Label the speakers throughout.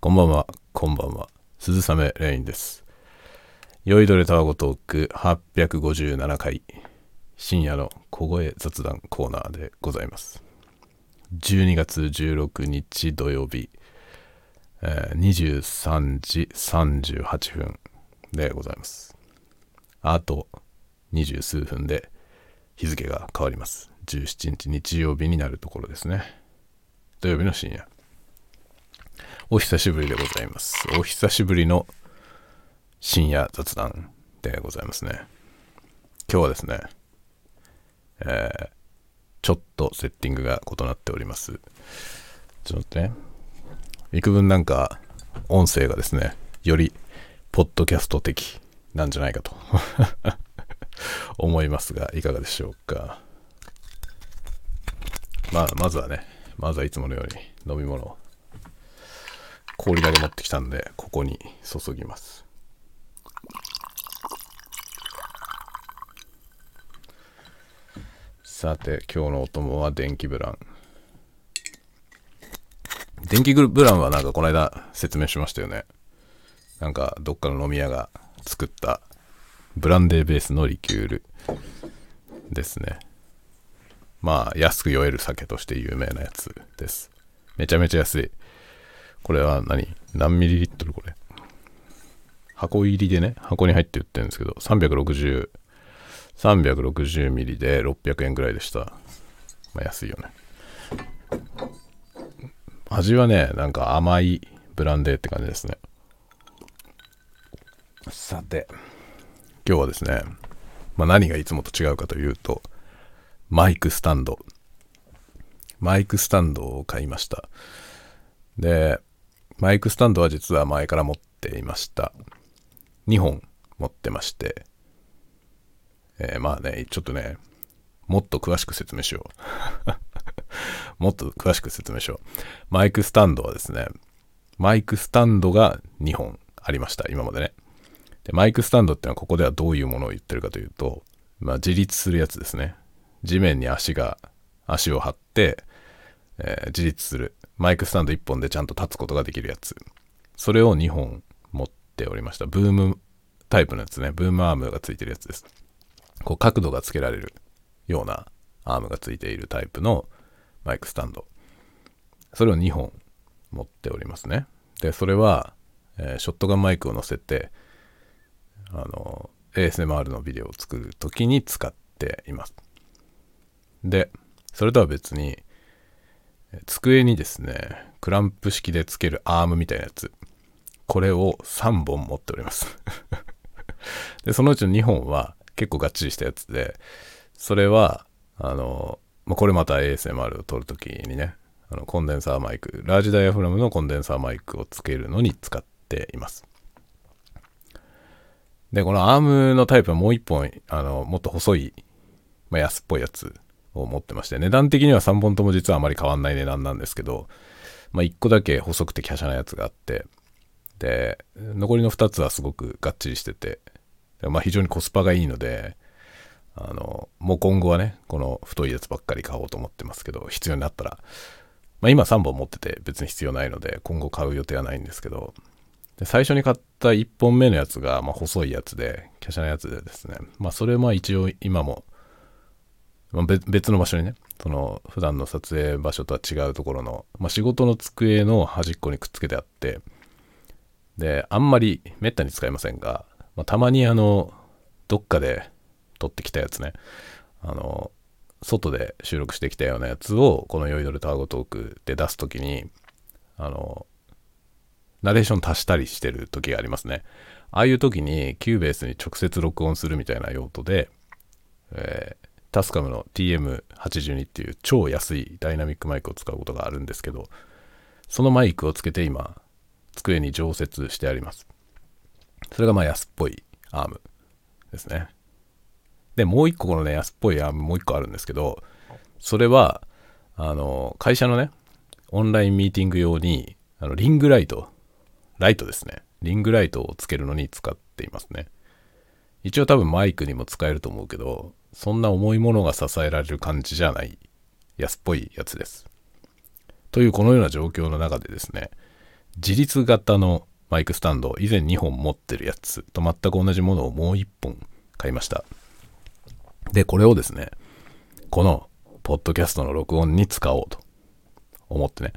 Speaker 1: こんばんは、こんばんは。鈴雨レインです。酔いどれタワゴトーク857回、深夜の小声雑談コーナーでございます。12月16日土曜日、えー23時38分でございます。あと20数分で日付が変わります。17日日曜日になるところですね。土曜日の深夜。お久しぶりでございます。お久しぶりの深夜雑談でございますね。今日はですね、えーちょっとセッティングが異なっております。ちょっと待ってね。幾分なんか音声がですね、よりポッドキャスト的なんじゃないかと 思いますが、いかがでしょうか。まあ、まずはね、まずはいつものように飲み物を氷だけ持ってきたんでここに注ぎます。さて今日のお供は電気ブラン。電気ブランはなんかこの間説明しましたよね。なんかどっかの飲み屋が作ったブランデーベースのリキュールですね。まあ安く酔える酒として有名なやつです。めちゃめちゃ安い。これは何？何ミリリットル？これ箱入りでね、箱に入って売ってるんですけど、360、360ミリで600円ぐらいでした。まあ安いよね。味はね、なんか甘いブランデーって感じですね。さて、今日はですね、まあ何がいつもと違うかというと、マイクスタンド。マイクスタンドを買いました。で、マイクスタンドは実は前から持っていました。2本持ってまして、えーまあね、ちょっとね、もっと詳しく説明しよう。もっと詳しく説明しよう。マイクスタンドはですね、マイクスタンドが2本ありました、今までね。で、マイクスタンドってのはここではどういうものを言ってるかというと、まあ自立するやつですね。地面に足が、足を張って、えー自立する。マイクスタンド1本でちゃんと立つことができるやつ。それを2本持っておりました。ブームタイプのやつね。ブームアームがついてるやつです。こう角度がつけられるようなアームがついているタイプのマイクスタンド。それを2本持っておりますね。で、それは、えーショットガンマイクを乗せて、あの、ASMR のビデオを作るときに使っています。で、それとは別に、机にですね、クランプ式でつけるアームみたいなやつ。これを3本持っております。で、そのうちの2本は結構がっちりしたやつで、それは、あの、まあ、これまた ASMR を撮るときにね、あのコンデンサーマイク、ラージダイヤフラムのコンデンサーマイクをつけるのに使っています。で、このアームのタイプはもう1本、あの、もっと細い、まあ、安っぽいやつを持ってまして、値段的には3本とも実はあまり変わんない値段なんですけど、まあ、1個だけ細くて華奢なやつがあって、で、残りの2つはすごくがっちりしてて、まあ、非常にコスパがいいので、あの、もう今後はね、この太いやつばっかり買おうと思ってますけど、必要になったら、まあ、今3本持ってて別に必要ないので、今後買う予定はないんですけど、で最初に買った1本目のやつが、まあ、細いやつで、華奢なやつでですね、まあ、それは一応今も、まあ、別の場所にね、その普段の撮影場所とは違うところの、まあ、仕事の机の端っこにくっつけてあって、で、あんまりめったに使いませんが、まあ、たまにあの、どっかで撮ってきたやつね、あの、外で収録してきたようなやつを、この酔いどれタワゴトークで出すときに、あの、ナレーション足したりしてる時がありますね。ああいう時に Cubase に直接録音するみたいな用途で、 TASCAM の TM82 っていう超安いダイナミックマイクを使うことがあるんですけど、そのマイクをつけて今、机に常設してあります。それがまあ安っぽいアームですね。で、もう一個このね、安っぽいアームもう一個あるんですけど、それは、あの、会社のね、オンラインミーティング用に、あの、リングライト、ライトですね。リングライトをつけるのに使っていますね。一応多分マイクにも使えると思うけど、そんな重いものが支えられる感じじゃない安っぽいやつです。というこのような状況の中でですね、自立型のマイクスタンド、以前2本持ってるやつと全く同じものをもう1本買いました。で、これをですね、この、ポッドキャストの録音に使おうと思ってね。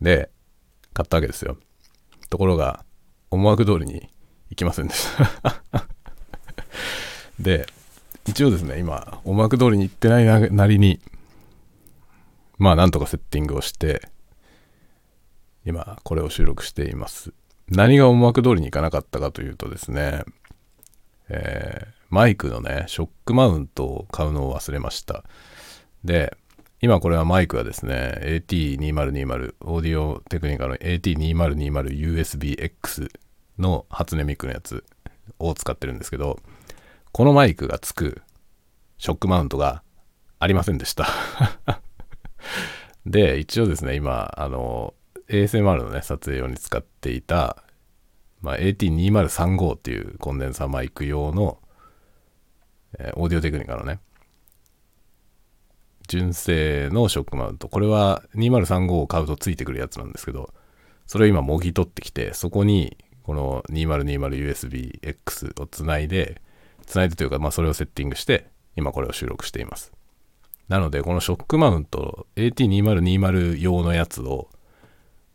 Speaker 1: で、買ったわけですよ。ところが、思惑通りに行きませんでしたで、一応ですね、今、思惑通りに行ってないなりに、まあ、なんとかセッティングをして、今、これを収録しています。何が思惑通りにいかなかったかというとですね、えー、マイクのね、ショックマウントを買うのを忘れました。で、今これはマイクはですね、AT2020、オーディオテクニカの AT2020USB-X の初音ミクのやつを使ってるんですけど、このマイクがつくショックマウントがありませんでした で、一応ですね、今、あの、ASMR のね、撮影用に使っていた、まあ、AT2035 っていうコンデンサーマイク用の、えー、オーディオテクニカのね、純正のショックマウント。これは2035を買うとついてくるやつなんですけど、それを今もぎ取ってきて、そこにこの 2020USB-X をつないで、つないでというか、まあそれをセッティングして、今これを収録しています。なので、このショックマウント、AT2020 用のやつを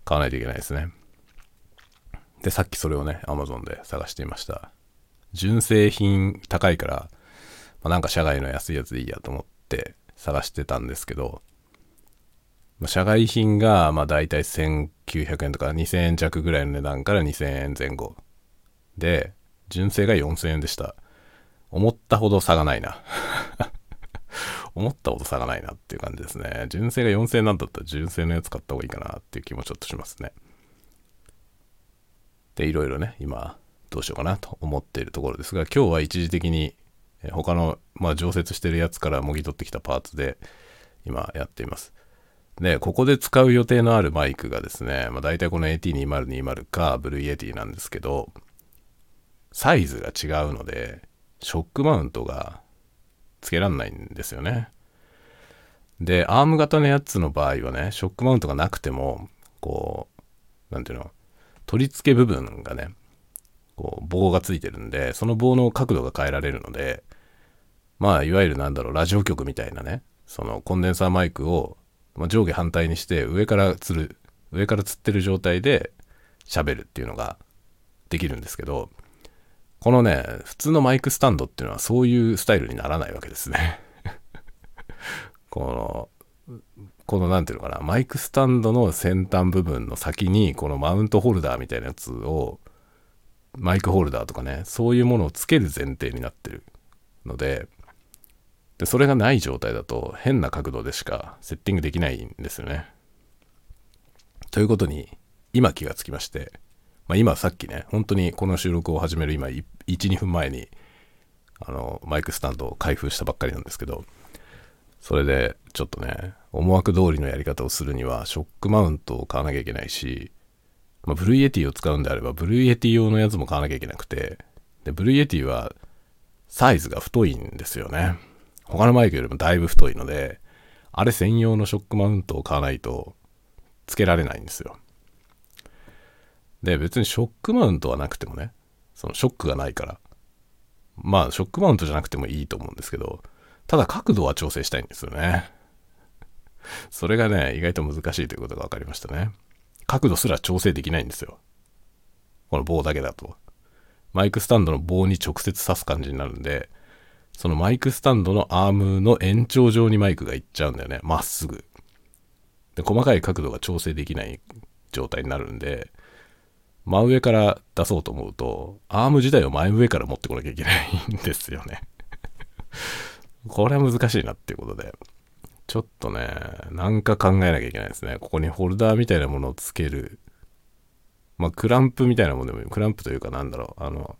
Speaker 1: 買わないといけないですね。で、さっきそれをね、Amazon で探していました。純正品高いから、まあ、なんか社外の安いやつでいいやと思って探してたんですけど、まあ、社外品がまあ大体1900円とか2000円弱ぐらいの値段から2000円前後。で、純正が4000円でした。思ったほど差がないな。思ったほど差がないなっていう感じですね。純正が4000なんだったら純正のやつ買った方がいいかなっていう気もちょっとしますね。で、いろいろね、今、どうしようかなと思っているところですが、今日は一時的に他の、まあ、常設してるやつからもぎ取ってきたパーツで今やっています。で、ここで使う予定のあるマイクがですね、まあ、大体この AT2020 か Blue Yeti なんですけど、サイズが違うので、ショックマウントが付けらんないんですよね。で、アーム型のやつの場合はね、ショックマウントがなくても、こう、なんていうの、取り付け部分がね、こう棒がついてるんで、その棒の角度が変えられるので、まあ、いわゆるなんだろう、ラジオ局みたいなね、そのコンデンサーマイクを、ま、上下反対にして上からつる、上からつってる状態で喋るっていうのができるんですけど、このね、普通のマイクスタンドっていうのはそういうスタイルにならないわけですねこの、このなんていうのかな、マイクスタンドの先端部分の先に、このマウントホルダーみたいなやつを、マイクホルダーとかね、そういうものをつける前提になってるので、でそれがない状態だと変な角度でしかセッティングできないんですよね。ということに今気がつきまして、まあ、今さっきね、本当にこの収録を始める今1、2分前にあのマイクスタンドを開封したばっかりなんですけど、それでちょっとね、思惑通りのやり方をするにはショックマウントを買わなきゃいけないし、まあ、ブルーエティを使うんであれば、ブルーエティ用のやつも買わなきゃいけなくて、で、ブルーエティはサイズが太いんですよね。他のマイクよりもだいぶ太いので、あれ専用のショックマウントを買わないと付けられないんですよ。で、別にショックマウントはなくてもね、そのショックがないから、まあショックマウントじゃなくてもいいと思うんですけど、ただ角度は調整したいんですよね。それがね、意外と難しいということが分かりましたね。角度すら調整できないんですよ。この棒だけだと。マイクスタンドの棒に直接刺す感じになるんで、そのマイクスタンドのアームの延長上にマイクがいっちゃうんだよね。まっすぐ。で、細かい角度が調整できない状態になるんで、真上から出そうと思うと、アーム自体を前上から持ってこなきゃいけないんですよねこれは難しいなっていうことで。ちょっとね、なんか考えなきゃいけないですね。ここにホルダーみたいなものをつける。まあ、クランプみたいなものでもいい。クランプというかなんだろう。あの、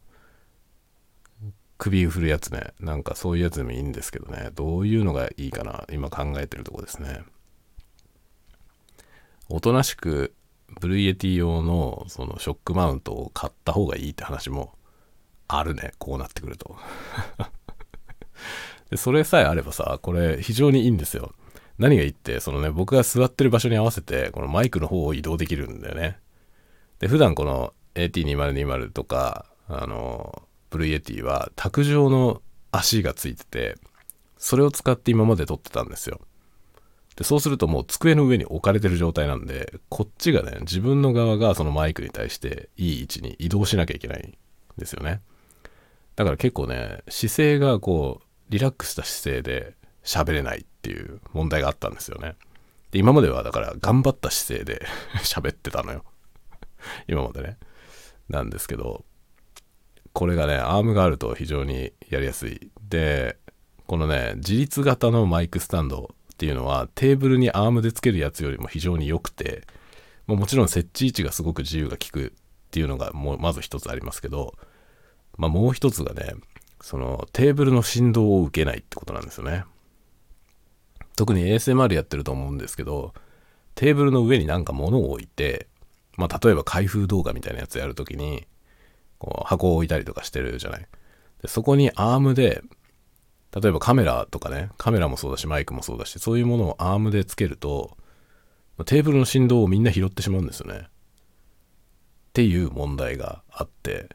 Speaker 1: 首振るやつね。なんかそういうやつでもいいんですけどね。どういうのがいいかな。今考えてるとこですね。おとなしく、 Blue Yeti 用のそのショックマウントを買った方がいいって話もあるね。こうなってくると。でそれさえあればさ、これ非常にいいんですよ。何がいいって、そのね、僕が座ってる場所に合わせて、このマイクの方を移動できるんだよね。で、普段この AT2020 とか、あの、ブルイエティは卓上の足がついてて、それを使って今まで撮ってたんですよ。で、そうするともう机の上に置かれてる状態なんで、こっちがね、自分の側がそのマイクに対していい位置に移動しなきゃいけないんですよね。だから結構ね、姿勢がこう、リラックスした姿勢で喋れないっていう問題があったんですよね。で、今まではだから頑張った姿勢で 喋ってたのよ。今までね。なんですけど、これがね、アームがあると非常にやりやすい。で、このね、自立型のマイクスタンドっていうのはテーブルにアームでつけるやつよりも非常に良くて、ももちろん設置位置がすごく自由が利くっていうのがもうまず一つありますけど、まあ、もう一つがね、そのテーブルの振動を受けないってことなんですよね。特に ASMR やってると思うんですけど、テーブルの上になんか物を置いて、まあ、例えば開封動画みたいなやつやるときに、こう箱を置いたりとかしてるじゃない。でそこにアームで例えばカメラとかね、カメラもそうだし、マイクもそうだし、そういうものをアームでつけると、テーブルの振動をみんな拾ってしまうんですよね。っていう問題があって、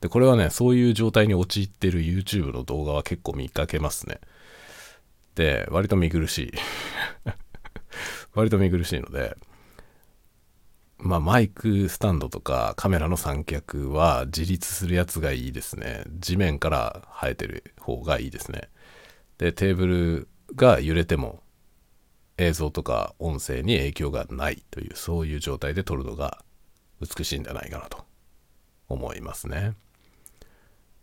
Speaker 1: で、これはね、そういう状態に陥ってる YouTube の動画は結構見かけますね。で、割と見苦しい。割と見苦しいので、まあ、マイクスタンドとかカメラの三脚は自立するやつがいいですね。地面から生えてる方がいいですね。で、テーブルが揺れても映像とか音声に影響がないという、そういう状態で撮るのが美しいんじゃないかなと思いますね。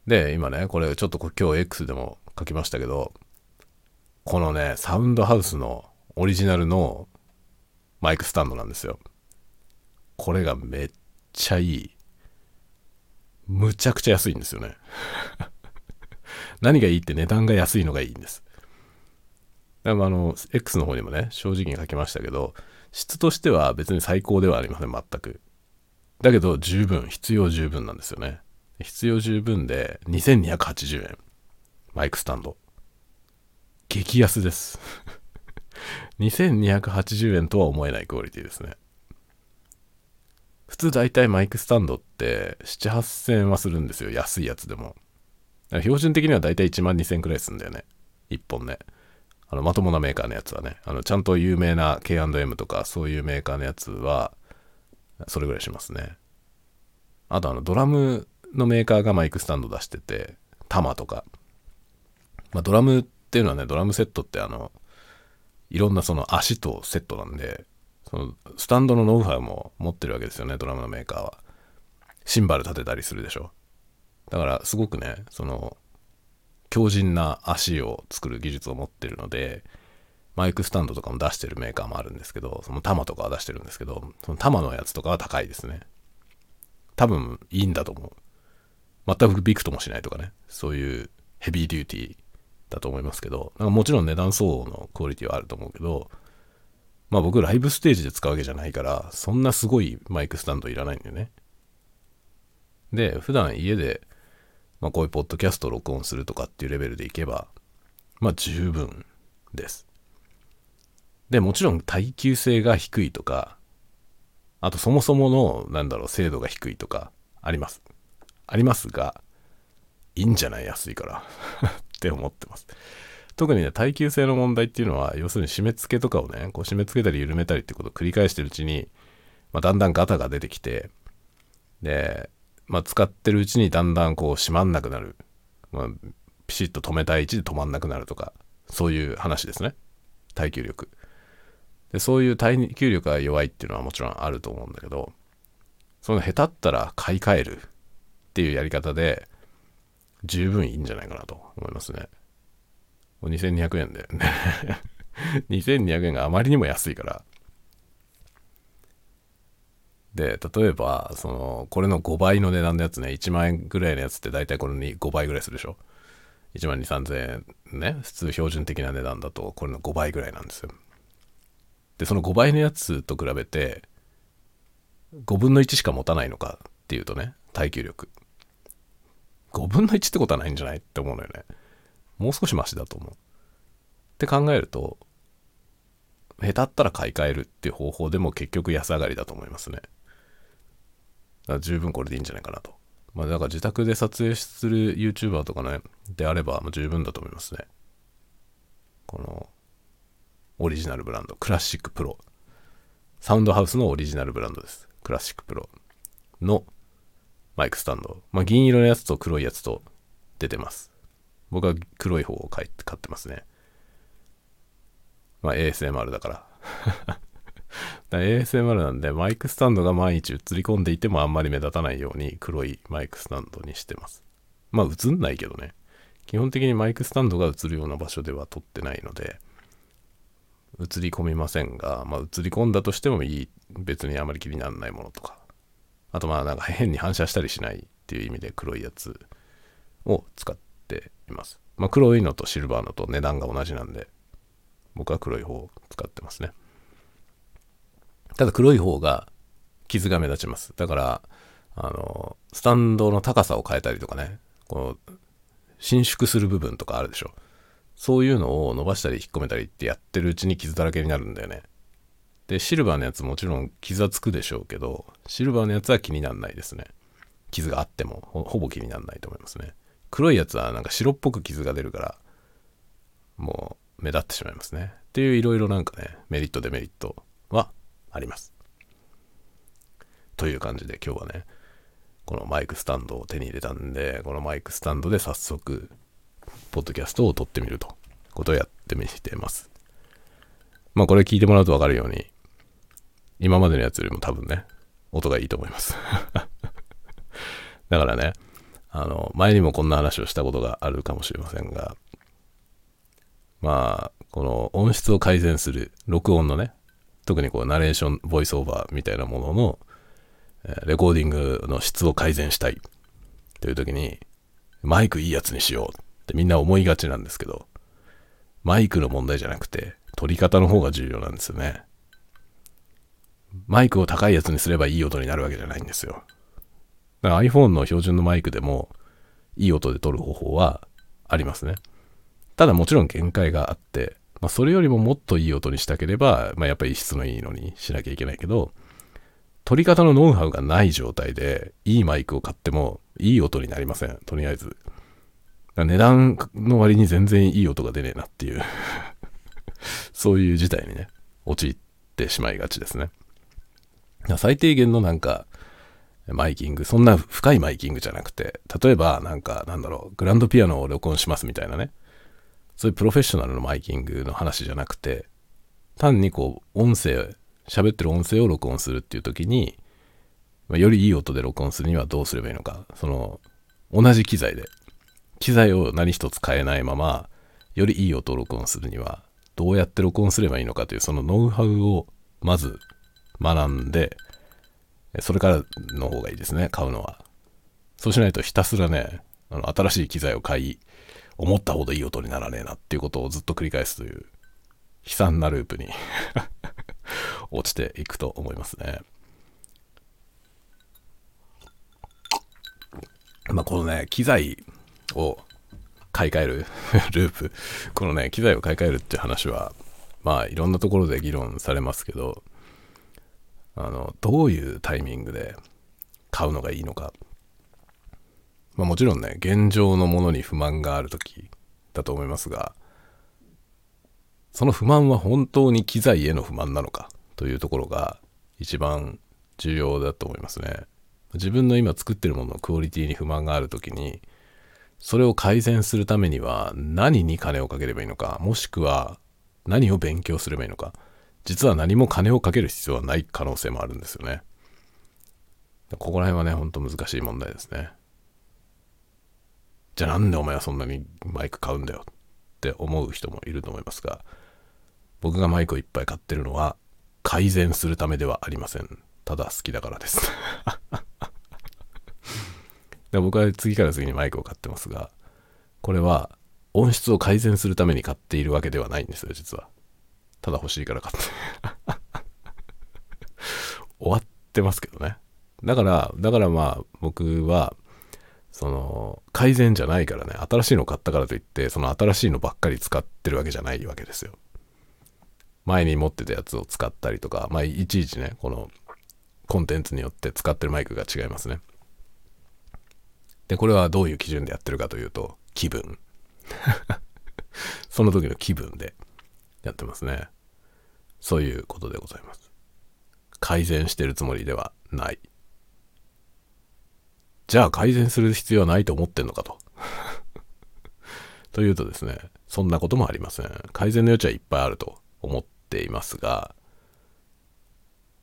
Speaker 1: で、今ね、これちょっと今日 X でも書きましたけど、このね、サウンドハウスのオリジナルのマイクスタンドなんですよ。これがめっちゃいい。むちゃくちゃ安いんですよね。何がいいって値段が安いのがいいんです。でもあの、X の方にもね、正直に書きましたけど、質としては別に最高ではありません、全く。だけど十分、必要十分なんですよね。必要十分で2280円。マイクスタンド。激安です。2280円とは思えないクオリティですね。普通大体マイクスタンドって7、8000円はするんですよ。安いやつでも。標準的には大体1万2000円くらいするんだよね。1本ね。あの、まともなメーカーのやつはね。あの、ちゃんと有名な K&M とかそういうメーカーのやつは、それぐらいしますね。あとあの、ドラムのメーカーがマイクスタンド出してて、タマとか。まあ、ドラムっていうのはね、ドラムセットってあの、いろんなその足とセットなんで、そのスタンドのノウハウも持ってるわけですよねドラムのメーカーは。シンバル立てたりするでしょ。だからすごくねその強靭な足を作る技術を持ってるのでマイクスタンドとかも出してるメーカーもあるんですけどその玉とかは出してるんですけどその玉のやつとかは高いですね。多分いいんだと思う。全くビクともしないとかね。そういうヘビーデューティーだと思いますけどなんかもちろん値段相応のクオリティはあると思うけどまあ僕ライブステージで使うわけじゃないから、そんなすごいマイクスタンドいらないんだよね。で、普段家で、まあこういうポッドキャストを録音するとかっていうレベルでいけば、まあ十分です。で、もちろん耐久性が低いとか、あとそもそもの、なんだろう、精度が低いとか、あります。ありますが、いいんじゃない？安いから って思ってます。特にね、耐久性の問題っていうのは、要するに締め付けとかをね、こう締め付けたり緩めたりってことを繰り返してるうちに、まあ、だんだんガタが出てきて、で、まあ、使ってるうちにだんだんこう閉まんなくなる。まあ、ピシッと止めたい位置で止まんなくなるとか、そういう話ですね。耐久力。で、そういう耐久力が弱いっていうのはもちろんあると思うんだけど、その下手ったら買い替えるっていうやり方で、十分いいんじゃないかなと思いますね。2200円で。2200円があまりにも安いから。で、例えば、その、これの5倍の値段のやつね、1万円ぐらいのやつって大体これに5倍ぐらいするでしょ？1万2、3000円ね、普通標準的な値段だと、これの5倍ぐらいなんですよ。で、その5倍のやつと比べて、5分の1しか持たないのかっていうとね、耐久力。5分の1ってことはないんじゃない？って思うのよね。もう少しマシだと思う。って考えると、下手ったら買い替えるっていう方法でも結局安上がりだと思いますね。だから十分これでいいんじゃないかなと。まあだから自宅で撮影する YouTuber とかね、であれば十分だと思いますね。このオリジナルブランド、クラシックプロ。サウンドハウスのオリジナルブランドです。クラシックプロのマイクスタンド。まあ銀色のやつと黒いやつと出てます。僕は黒い方を買ってますね。まあ ASMR だから。だ ASMR なんでマイクスタンドが毎日映り込んでいてもあんまり目立たないように黒いマイクスタンドにしてます。まあ映んないけどね。基本的にマイクスタンドが映るような場所では撮ってないので、映り込みませんが、まあ映り込んだとしてもいい、別にあまり気にならないものとか。あとまあなんか変に反射したりしないっていう意味で黒いやつを使っています。まあ黒いのとシルバーのと値段が同じなんで、僕は黒い方を使ってますね。ただ黒い方が傷が目立ちます。だから、あの、スタンドの高さを変えたりとかね、この、伸縮する部分とかあるでしょ。そういうのを伸ばしたり引っ込めたりってやってるうちに傷だらけになるんだよね。で、シルバーのやつもちろん傷はつくでしょうけど、シルバーのやつは気にならないですね。傷があってもほぼ気にならないと思いますね。黒いやつはなんか白っぽく傷が出るから、もう目立ってしまいますね。っていういろいろなんかね、メリットデメリットはあります。という感じで今日はね、このマイクスタンドを手に入れたんで、このマイクスタンドで早速、ポッドキャストを撮ってみると、ことをやってみてます。まあこれ聞いてもらうとわかるように、今までのやつよりも多分ね、音がいいと思います だからね、あの、前にもこんな話をしたことがあるかもしれませんが、まあ、この音質を改善する、録音のね、特にこうナレーション、ボイスオーバーみたいなものの、レコーディングの質を改善したいという時に、マイクいいやつにしようってみんな思いがちなんですけど、マイクの問題じゃなくて、撮り方の方が重要なんですよね。マイクを高いやつにすればいい音になるわけじゃないんですよ。iPhone の標準のマイクでも、いい音で撮る方法はありますね。ただもちろん限界があって、まあ、それよりももっといい音にしたければ、まあ、やっぱり質のいいのにしなきゃいけないけど、撮り方のノウハウがない状態で、いいマイクを買っても、いい音になりません。とりあえず。値段の割に全然いい音が出ねえなっていう そういう事態にね、陥ってしまいがちですね。最低限のなんか、マイキング、そんな深いマイキングじゃなくて、例えばなんか、なんだろう、グランドピアノを録音しますみたいなね。そういうプロフェッショナルのマイキングの話じゃなくて、単にこう、音声、喋ってる音声を録音するっていう時に、よりいい音で録音するにはどうすればいいのか。その、同じ機材で、機材を何一つ変えないまま、よりいい音を録音するには、どうやって録音すればいいのかという、そのノウハウをまず学んで、それからの方がいいですね、買うのは。そうしないとひたすらね、あの新しい機材を買い、思ったほどいい音にならねえなっていうことをずっと繰り返すという悲惨なループに 落ちていくと思いますね。まあこのね、機材を買い替える ループ、このね、機材を買い替えるっていう話は、まあいろんなところで議論されますけど、あの、どういうタイミングで買うのがいいのかまあもちろんね、現状のものに不満がある時だと思いますが、その不満は本当に機材への不満なのかというところが一番重要だと思いますね。自分の今作ってるもののクオリティに不満がある時に、それを改善するためには何に金をかければいいのか、もしくは何を勉強すればいいのか、実は何も金をかける必要はない可能性もあるんですよね。ここら辺はね、ほんと難しい問題ですね。じゃあなんでお前はそんなにマイク買うんだよって思う人もいると思いますが、僕がマイクをいっぱい買ってるのは改善するためではありません。ただ好きだからです で僕は次から次にマイクを買ってますが、これは音質を改善するために買っているわけではないんですよ、実は。ただ欲しいから買って 終わってますけどね。だから、だからまあ僕はその、改善じゃないからね、新しいの買ったからといって、その新しいのばっかり使ってるわけじゃないわけですよ。前に持ってたやつを使ったりとか、まあ、いちいちね、このコンテンツによって使ってるマイクが違いますね。で、これはどういう基準でやってるかというと、気分。その時の気分でやってますね。そういうことでございます。改善してるつもりではない。じゃあ改善する必要はないと思ってんのかと。というとですね、そんなこともありません。改善の余地はいっぱいあると思っていますが、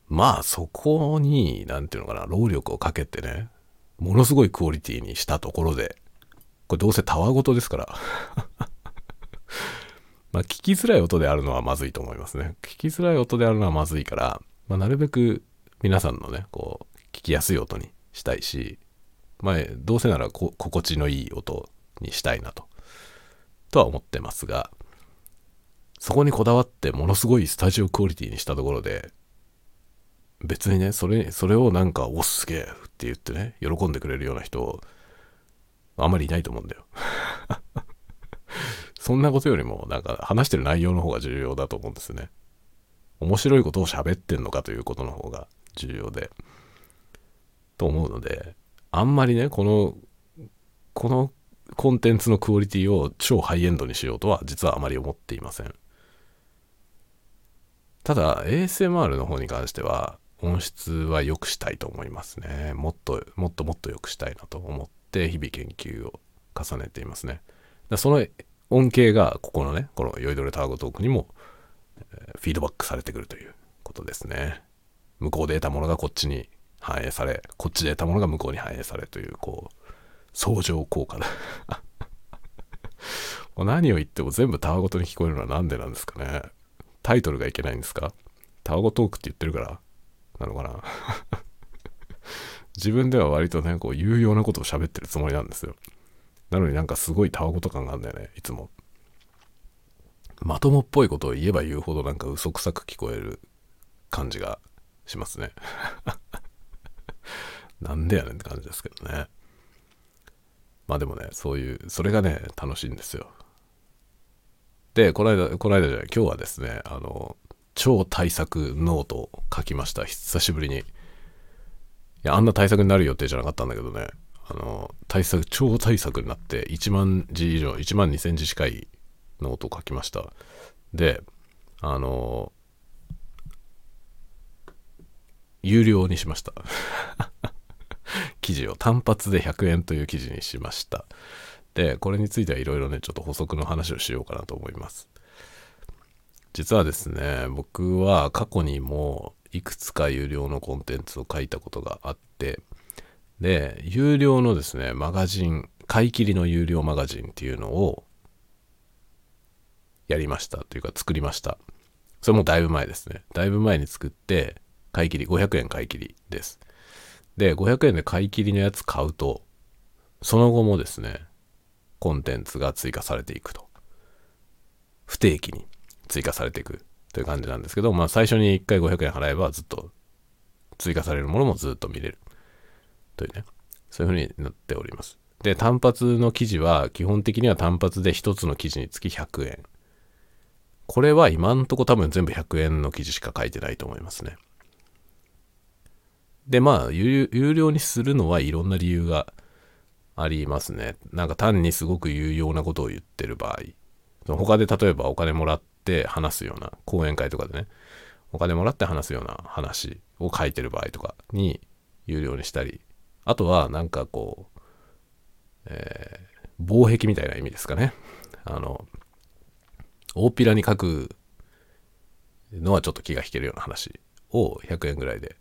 Speaker 1: まあそこに、なんていうのかな、労力をかけてね、ものすごいクオリティにしたところで、これどうせたわごとですからまあ聞きづらい音であるのはまずいと思いますね。聞きづらい音であるのはまずいから、まあ、なるべく皆さんのね、こう、聞きやすい音にしたいし、まあ、どうせなら心地のいい音にしたいなと、とは思ってますが、そこにこだわってものすごいスタジオクオリティにしたところで、別にね、それ、それをなんか、おっすげえって言ってね、喜んでくれるような人、あんまりいないと思うんだよ。そんなことよりも、なんか話してる内容の方が重要だと思うんですね。面白いことを喋ってんのかということの方が重要で。と思うので、あんまりね、この、このコンテンツのクオリティを超ハイエンドにしようとは実はあまり思っていません。ただ ASMR の方に関しては音質は良くしたいと思いますね。もっともっともっと良くしたいなと思って日々研究を重ねていますね。その恩恵がここのね、この酔いどれタワゴトークにも、フィードバックされてくるということですね。向こうで得たものがこっちに反映され、こっちで得たものが向こうに反映されという、こう、相乗効果だ 何を言っても全部タワごとに聞こえるのは何でなんですかね。タイトルがいけないんですか？タワゴトークって言ってるからなのかな？自分では割とね、こう有用なことを喋ってるつもりなんですよ。なのになんかすごいタワゴト感があるんだよね、いつも。まともっぽいことを言えば言うほどなんか嘘くさく聞こえる感じがしますね。なんでやねんって感じですけどね。まあでもね、そういう、それがね、楽しいんですよ。で、この間、この間じゃない、今日はですね、あの、超対策ノートを書きました。久しぶりに。いや、あんな対策になる予定じゃなかったんだけどね、あの、対策、超対策になって1万字以上、1万2000字近いノートを書きました。で、あの、有料にしました。記事を単発で100円という記事にしました。で、これについてはいろいろね、ちょっと補足の話をしようかなと思います。実はですね、僕は過去にもいくつか有料のコンテンツを書いたことがあって、で、有料のですね、マガジン、買い切りの有料マガジンっていうのをやりましたというか作りました。それもだいぶ前ですね。だいぶ前に作って、買い切り、500円買い切りです。で、500円で買い切りのやつ買うと、その後もですね、コンテンツが追加されていくと。不定期に追加されていくという感じなんですけど、まあ最初に1回500円払えばずっと追加されるものもずっと見れるというね、そういう風になっております。で、単発の記事は基本的には単発で1つの記事につき100円。これは今んとこ多分全部100円の記事しか書いてないと思いますね。で、まあ有、有料にするのはいろんな理由がありますね。なんか単にすごく有用なことを言ってる場合。他で例えばお金もらって話すような、講演会とかでね、お金もらって話すような話を書いてる場合とかに有料にしたり、あとはなんかこう、えー、防壁みたいな意味ですかね。あの、大っぴらに書くのはちょっと気が引けるような話を100円ぐらいで、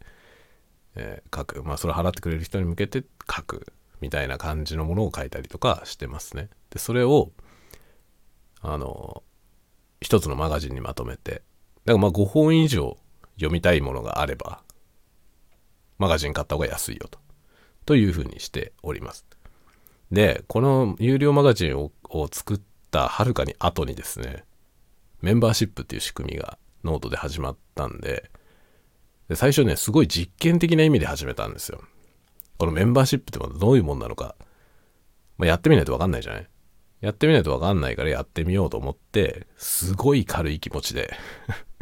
Speaker 1: えー、書く。まあそれ払ってくれる人に向けて書くみたいな感じのものを書いたりとかしてますね。で、それを、あの、一つのマガジンにまとめて、だからまあ5本以上読みたいものがあれば、マガジン買った方が安いよと。というふうにしております。で、この有料マガジンを作ったはるかに後にですね、メンバーシップっていう仕組みがノートで始まったんで、で最初ね、すごい実験的な意味で始めたんですよ。このメンバーシップってまだどういうもんなのか、まあ、やってみないとわかんないじゃない？やってみないとわかんないからやってみようと思って、すごい軽い気持ちで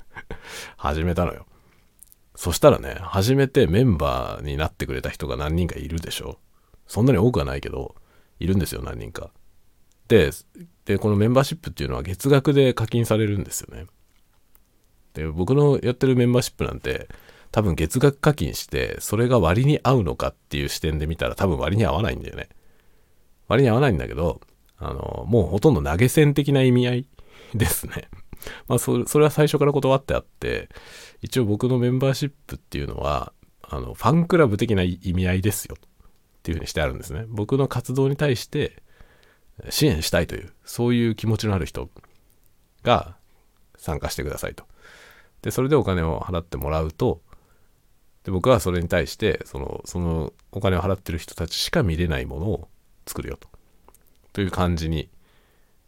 Speaker 1: 始めたのよ。そしたらね、初めてメンバーになってくれた人が何人かいるでしょ。そんなに多くはないけど、いるんですよ、何人か。で、で、このメンバーシップっていうのは月額で課金されるんですよね。で、僕のやってるメンバーシップなんて、多分月額課金して、それが割に合うのかっていう視点で見たら多分割に合わないんだよね。割に合わないんだけど、あの、もうほとんど投げ銭的な意味合いですね。まあそ、それは最初から断ってあって、一応僕のメンバーシップっていうのは、あの、ファンクラブ的な意味合いですよ。っていうふうにしてあるんですね。僕の活動に対して支援したいという、そういう気持ちのある人が参加してくださいと。で、それでお金を払ってもらうと、で僕はそれに対して、その、そのお金を払ってる人たちしか見れないものを作るよと。という感じに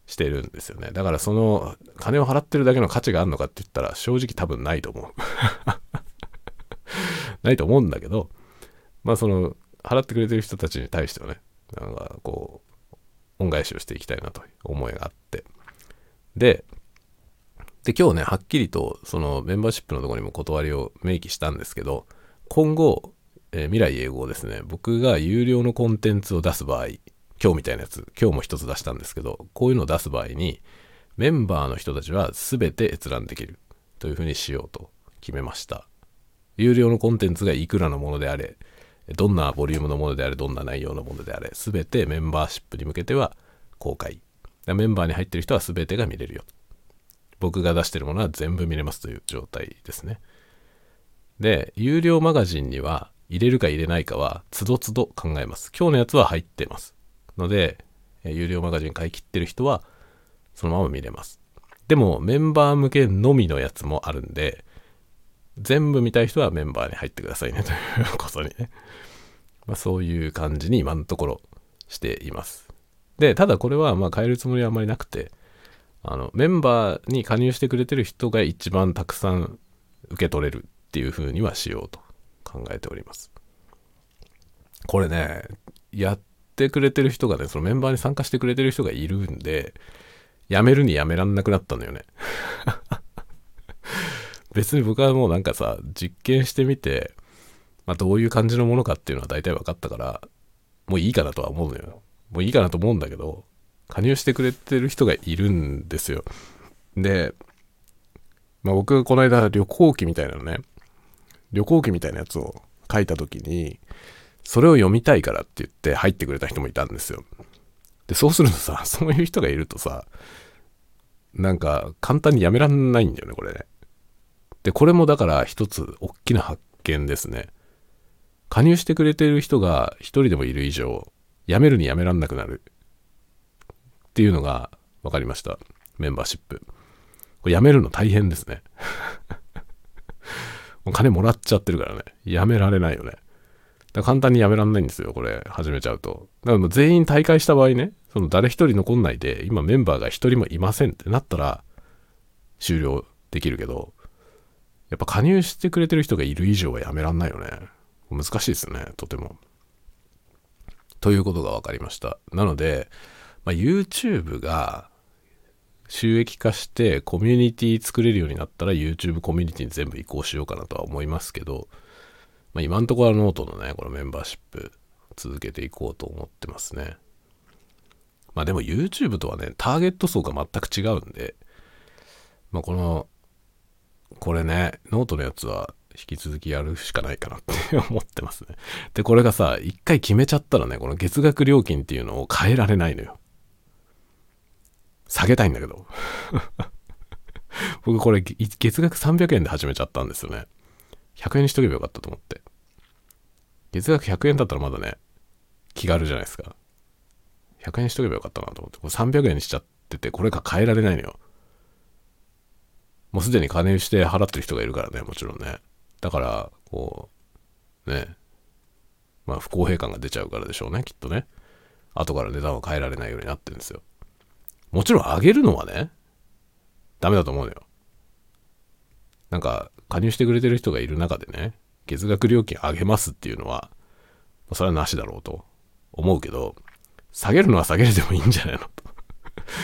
Speaker 1: してるんですよね。だからその金を払ってるだけの価値があるのかって言ったら正直多分ないと思う。ないと思うんだけど、まあその払ってくれてる人たちに対してはね、なんかこう、恩返しをしていきたいなという思いがあって。で、で、今日ね、はっきりとそのメンバーシップのとこにも断りを明記したんですけど、今後、えー、未来英語をですね、僕が有料のコンテンツを出す場合、今日みたいなやつ、今日も一つ出したんですけど、こういうのを出す場合に、メンバーの人たちは全て閲覧できるというふうにしようと決めました。有料のコンテンツがいくらのものであれ、どんなボリュームのものであれ、どんな内容のものであれ、全てメンバーシップに向けては公開。メンバーに入ってる人は全てが見れるよ。僕が出してるものは全部見れますという状態ですね。で、有料マガジンには入れるか入れないかは、つどつど考えます。今日のやつは入ってます。ので、え有料マガジン買い切ってる人は、そのまま見れます。でも、メンバー向けのみのやつもあるんで、全部見たい人はメンバーに入ってくださいね ということにね。まあ、そういう感じに今のところしています。で、ただこれはまあ変えるつもりはあんまりなくて、あの、メンバーに加入してくれてる人が一番たくさん受け取れるっていう風にはしようと考えております。これね、やってくれてる人がね、そのメンバーに参加してくれてる人がいるんで、やめるにやめらんなくなったのよね。別に僕はもうなんかさ、実験してみて、まあ、どういう感じのものかっていうのは大体分かったから、もういいかなとは思うのよ。もういいかなと思うんだけど、加入してくれてる人がいるんですよ。で、まあ、僕この間旅行記みたいなのね、旅行記みたいなやつを書いた時に、それを読みたいからって言って入ってくれた人もいたんですよ。で、そうするとさ、そういう人がいるとさ、なんか簡単にやめらんないんだよね、これね。で、これもだから一つ大きな発見ですね。加入してくれてる人が一人でもいる以上、辞めるに辞めらんなくなる。っていうのが分かりました。メンバーシップ。これ辞めるの大変ですね。お金もらっちゃってるからね。辞められないよね。だ簡単に辞めらんないんですよ、これ、始めちゃうと。だからもう全員大会した場合ね、その誰一人残んないで、今メンバーが一人もいませんってなったら、終了できるけど、やっぱ加入してくれてる人がいる以上はやめらんないよね。難しいですね、とても。ということが分かりました。なので、まあ、YouTube が収益化してコミュニティ作れるようになったら YouTube コミュニティに全部移行しようかなとは思いますけど、まあ、今のところはノートのね、このメンバーシップ続けていこうと思ってますね。まあでも YouTube とはね、ターゲット層が全く違うんで、まあこのこれね、ノートのやつは引き続きやるしかないかなって 思ってますね。で、これがさ、一回決めちゃったらね、この月額料金っていうのを変えられないのよ。下げたいんだけど。僕これ月額300円で始めちゃったんですよね。100円にしとけばよかったと思って。月額100円だったらまだね、気軽じゃないですか。100円にしとけばよかったなと思って。これ300円にしちゃってて、これが変えられないのよ。もうすでに加入して払ってる人がいるからね、もちろんね。だから、こう、ね、まあ不公平感が出ちゃうからでしょうね、きっとね。後から値段を変えられないようになってるんですよ。もちろん上げるのはね、ダメだと思うのよ。なんか、加入してくれてる人がいる中でね、月額料金上げますっていうのは、それはなしだろうと思うけど、下げるのは下げるでもいいんじゃないのと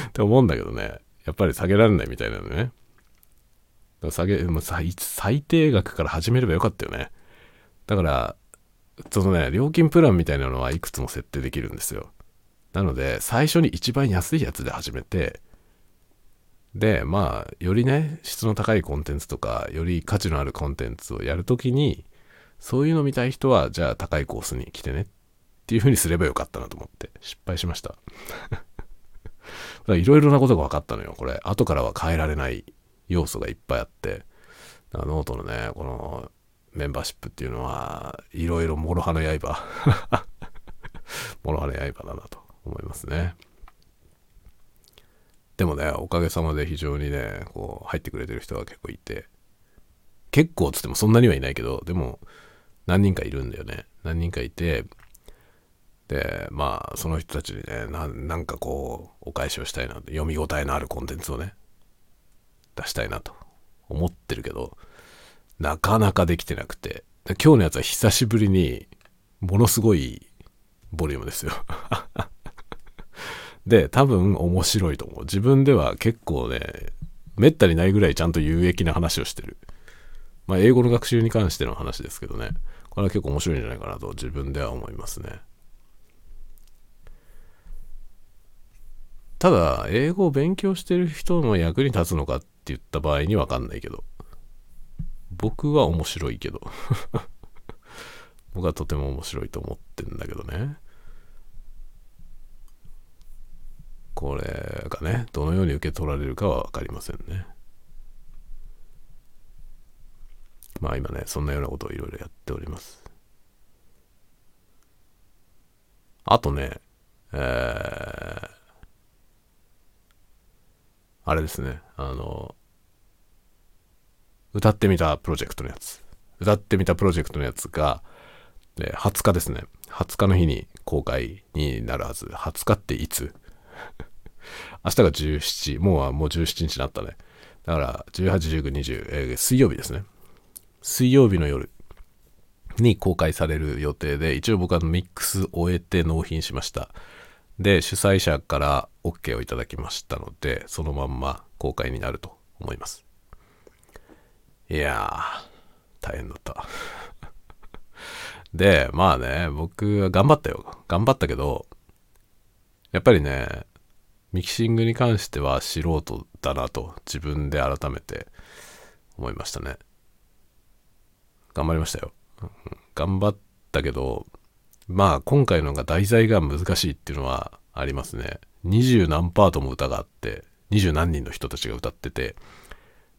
Speaker 1: って思うんだけどね、やっぱり下げられないみたいなのね。下げ、もう最最低額から始めればよかったよね。だから、そのね、料金プランみたいなのはいくつも設定できるんですよ。なので、最初に一番安いやつで始めて、で、まあ、よりね、質の高いコンテンツとか、より価値のあるコンテンツをやるときに、そういうの見たい人は、じゃあ高いコースに来てねっていう風にすればよかったなと思って、失敗しました。いろいろなことが分かったのよ、これ。後からは変えられない要素がいっぱいあって。だからノートのね、このメンバーシップっていうのは、いろいろ諸刃の刃。諸刃の刃だなと思いますね。でもね、おかげさまで非常にね、こう、入ってくれてる人が結構いて、結構つってもそんなにはいないけど、でも、何人かいるんだよね。何人かいて、で、まあ、その人たちにね、なんかこう、お返しをしたいな、読み応えのあるコンテンツをね、出したいなと思ってるけど、なかなかできてなくて、今日のやつは久しぶりに、ものすごいボリュームですよ。で、多分面白いと思う。自分では結構ね、めったにないぐらいちゃんと有益な話をしてる。まあ、英語の学習に関しての話ですけどね。これは結構面白いんじゃないかなと自分では思いますね。ただ、英語を勉強してる人の役に立つのかって言った場合にわかんないけど。僕は面白いけど。僕はとても面白いと思ってんだけどね。これがね、どのように受け取られるかは分かりませんね。まあ今ね、そんなようなことをいろいろやっております。あとね、えー、あれですね、あの、歌ってみたプロジェクトのやつ。歌ってみたプロジェクトのやつが、で20日ですね。20日の日に公開になるはず。20日っていつ明日が17、もうもう17日になったね。だから、18、19、20、えー水曜日ですね。水曜日の夜に公開される予定で、一応僕はミックス終えて納品しました。で、主催者から OK をいただきましたので、そのまんま公開になると思います。いやー、大変だった。で、まあね、僕は頑張ったよ。頑張ったけど、やっぱりね、ミキシングに関しては素人だなと自分で改めて思いましたね。頑張りましたよ。頑張ったけど、まあ今回のが題材が難しいっていうのはありますね。二十何パートも歌があって、二十何人の人たちが歌ってて、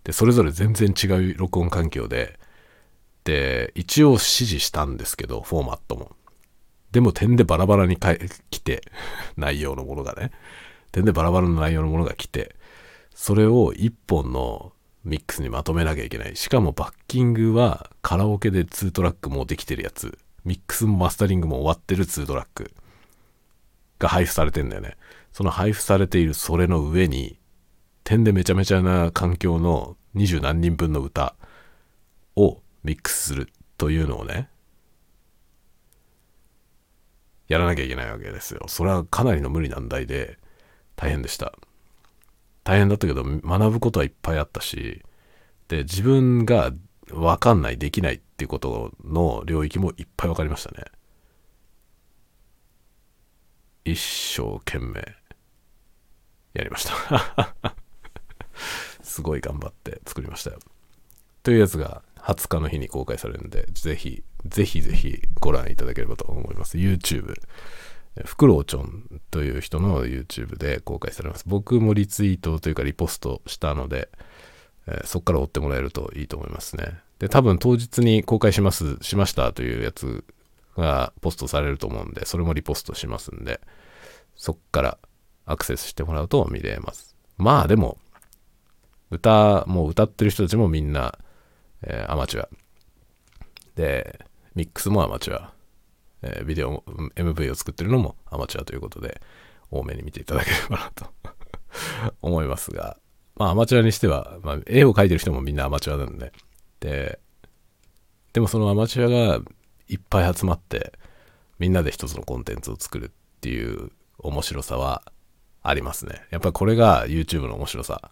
Speaker 1: で、それぞれ全然違う録音環境で、で、一応指示したんですけど、フォーマットも。でも点でバラバラに来て、内容のものがね。点でバラバラの内容のものが来て、それを一本のミックスにまとめなきゃいけない。しかもバッキングはカラオケで2トラックもできてるやつ。ミックスもマスタリングも終わってる2トラックが配布されてんだよね。その配布されているそれの上に、点でめちゃめちゃな環境の二十何人分の歌をミックスするというのをね、やらなきゃいけないわけですよ。それはかなりの無理難題で大変でした。大変だったけど学ぶことはいっぱいあったし、で、自分がわかんない、できないっていうことの領域もいっぱいわかりましたね。一生懸命やりました。すごい頑張って作りましたよ。というやつが20日の日に公開されるんで、ぜひ、ぜひぜひご覧いただければと思います。YouTube。フクロウチョンという人の YouTube で公開されます。僕もリツイートというかリポストしたので、えーそこから追ってもらえるといいと思いますね。で、多分当日に公開します、しましたというやつがポストされると思うんで、それもリポストしますんで、そっからアクセスしてもらうと見れます。まあでも、歌、もう歌ってる人たちもみんな、えーアマチュア。で、ミックスもアマチュア。えービデオ、MV を作ってるのもアマチュアということで、多めに見ていただければなと 思いますが、まあアマチュアにしては、まあ、絵を描いてる人もみんなアマチュアなんで、で、でもそのアマチュアがいっぱい集まって、みんなで一つのコンテンツを作るっていう面白さはありますね。やっぱりこれが YouTube の面白さ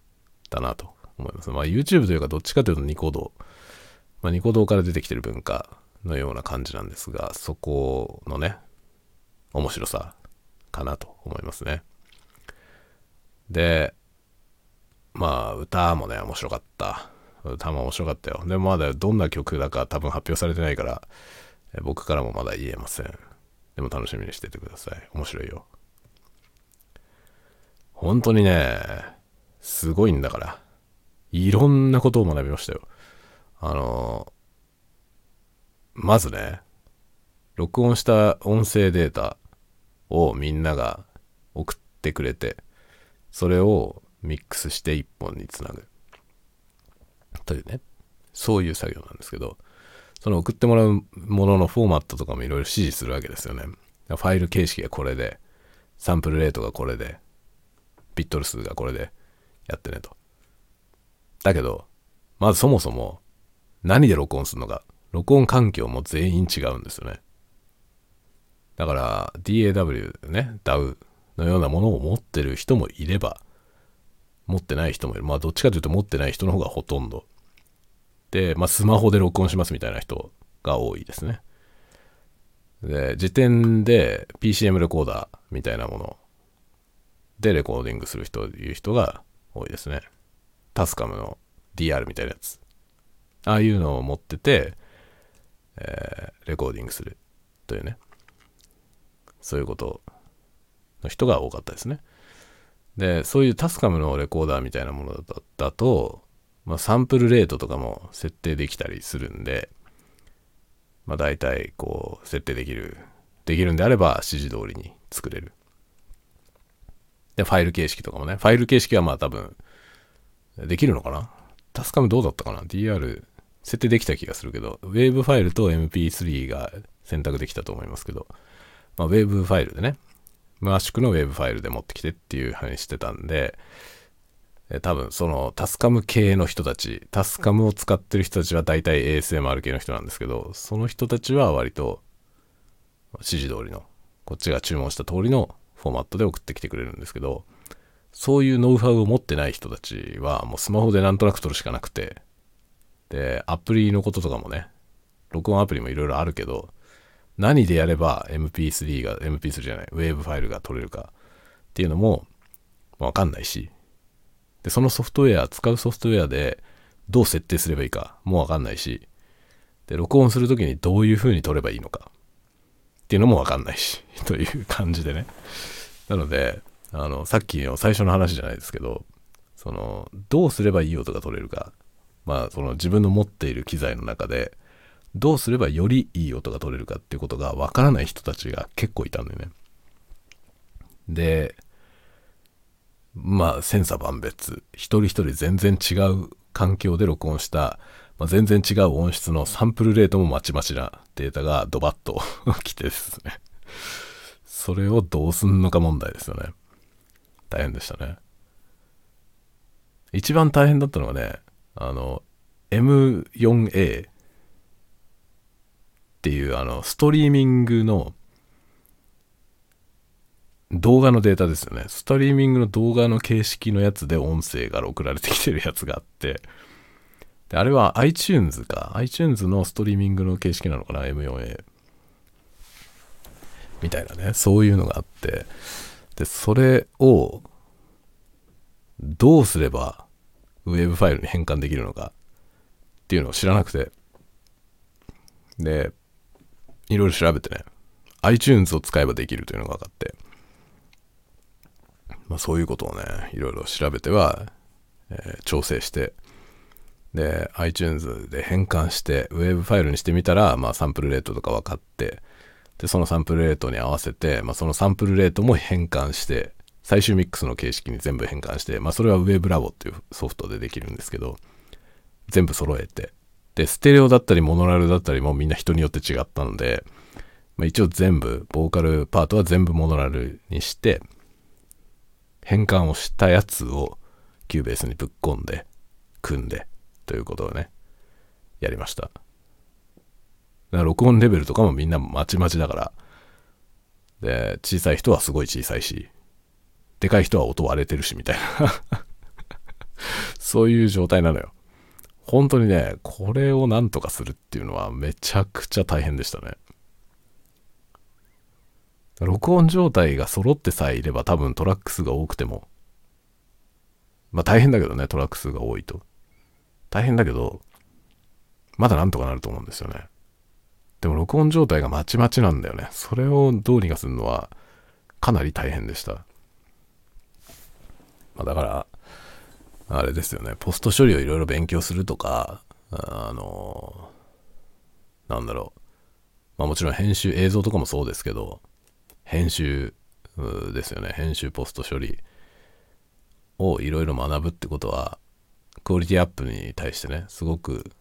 Speaker 1: だなと思います。まあ YouTube というかどっちかというとニコ動。まあニコ動から出てきてる文化のような感じなんですが、そこのね、面白さかなと思いますね。で、まあ歌もね、面白かった。歌も面白かったよ。でもまだどんな曲だか多分発表されてないから、僕からもまだ言えません。でも楽しみにしててください。面白いよ。本当にね、すごいんだから。いろんなことを学びましたよ。あの、まずね、録音した音声データをみんなが送ってくれて、それをミックスして一本につなぐ。というね、そういう作業なんですけど、その送ってもらうもののフォーマットとかもいろいろ指示するわけですよね。ファイル形式がこれで、サンプルレートがこれで、ビットル数がこれでやってねと。だけど、まずそもそも何で録音するのか、録音環境も全員違うんですよね。だから DAW ね、DAW のようなものを持ってる人もいれば、持ってない人もいる。まあどっちかというと持ってない人の方がほとんど。で、まあスマホで録音しますみたいな人が多いですね。で、時点で PCM レコーダーみたいなものでレコーディングする人、いう人が多いですね。タスカムの DR みたいなやつ。ああいうのを持ってて、えー、レコーディングするというね。そういうことの人が多かったですね。で、そういうタスカムのレコーダーみたいなものだと、まあ、サンプルレートとかも設定できたりするんで、まあ、大体こう設定できるできるんであれば指示通りに作れるでファイル形式とかもねファイル形式はまあ多分できるのかな？タスカムどうだったかな ?DR 設定できた気がするけど、ウェーブファイルと MP3 が選択できたと思いますけど、まあ、ウェーブファイルでね、ム圧縮のウェーブファイルで持ってきてっていう風にしてたんで、多分そのタスカム系の人たち、タスカムを使ってる人たちは大体 ASMR 系の人なんですけど、その人たちは割と指示通りの、こっちが注文した通りのフォーマットで送ってきてくれるんですけど、そういうノウハウを持ってない人たちはもうスマホでなんとなく撮るしかなくて、で、アプリのこととかもね、録音アプリもいろいろあるけど、何でやれば MP3 が、MP3 じゃない、ウェーブファイルが撮れるかっていうのもわかんないし、で、そのソフトウェア、使うソフトウェアでどう設定すればいいかもわかんないし、で、録音するときにどういう風に撮ればいいのかっていうのもわかんないし、という感じでね。なので、あの、さっきの最初の話じゃないですけど、その、どうすればいい音が撮れるか、まあ、その自分の持っている機材の中で、どうすればよりいい音が取れるかっていうことがわからない人たちが結構いたんだよね。で、まあ、千差万別、一人一人全然違う環境で録音した、まあ、全然違う音質のサンプルレートもまちまちなデータがドバッと 来てですね。それをどうすんのか問題ですよね。大変でしたね。一番大変だったのはね、あの、M4A っていうあの、ストリーミングの動画のデータですよね。ストリーミングの動画の形式のやつで音声が送られてきてるやつがあって、であれは iTunes か。iTunes のストリーミングの形式なのかな ?M4A。みたいなね。そういうのがあって、で、それを、どうすれば、ウェブファイルに変換できるのかっていうのを知らなくて、で、いろいろ調べてね、iTunes を使えばできるというのが分かって、まあ、そういうことをね、いろいろ調べては、えー、調整して、で、iTunes で変換して、ウェブファイルにしてみたら、まあ、サンプルレートとか分かって、で、そのサンプルレートに合わせて、まあ、そのサンプルレートも変換して、最終ミックスの形式に全部変換して、まあ、それは Web ラボっていうソフトでできるんですけど、全部揃えて、で、ステレオだったりモノラルだったりもみんな人によって違ったので、まあ、一応全部、ボーカルパートは全部モノラルにして、変換をしたやつを Cubase にぶっ込んで、組んで、ということをね、やりました。だから録音レベルとかもみんなまちまちだから。で、小さい人はすごい小さいし、でかい人は音割れてるし、みたいな そういう状態なのよ。本当にね、これをなんとかするっていうのはめちゃくちゃ大変でしたね。録音状態が揃ってさえいれば多分トラック数が多くても、まあ大変だけどね、トラック数が多いと。大変だけど、まだなんとかなると思うんですよね。でも録音状態がまちまちなんだよね。それをどうにかするのはかなり大変でした。まあ、だから、あれですよね。ポスト処理をいろいろ勉強するとか、あの、なんだろう。まあもちろん編集、映像とかもそうですけど、編集ですよね。編集ポスト処理をいろいろ学ぶってことは、クオリティアップに対してね、すごく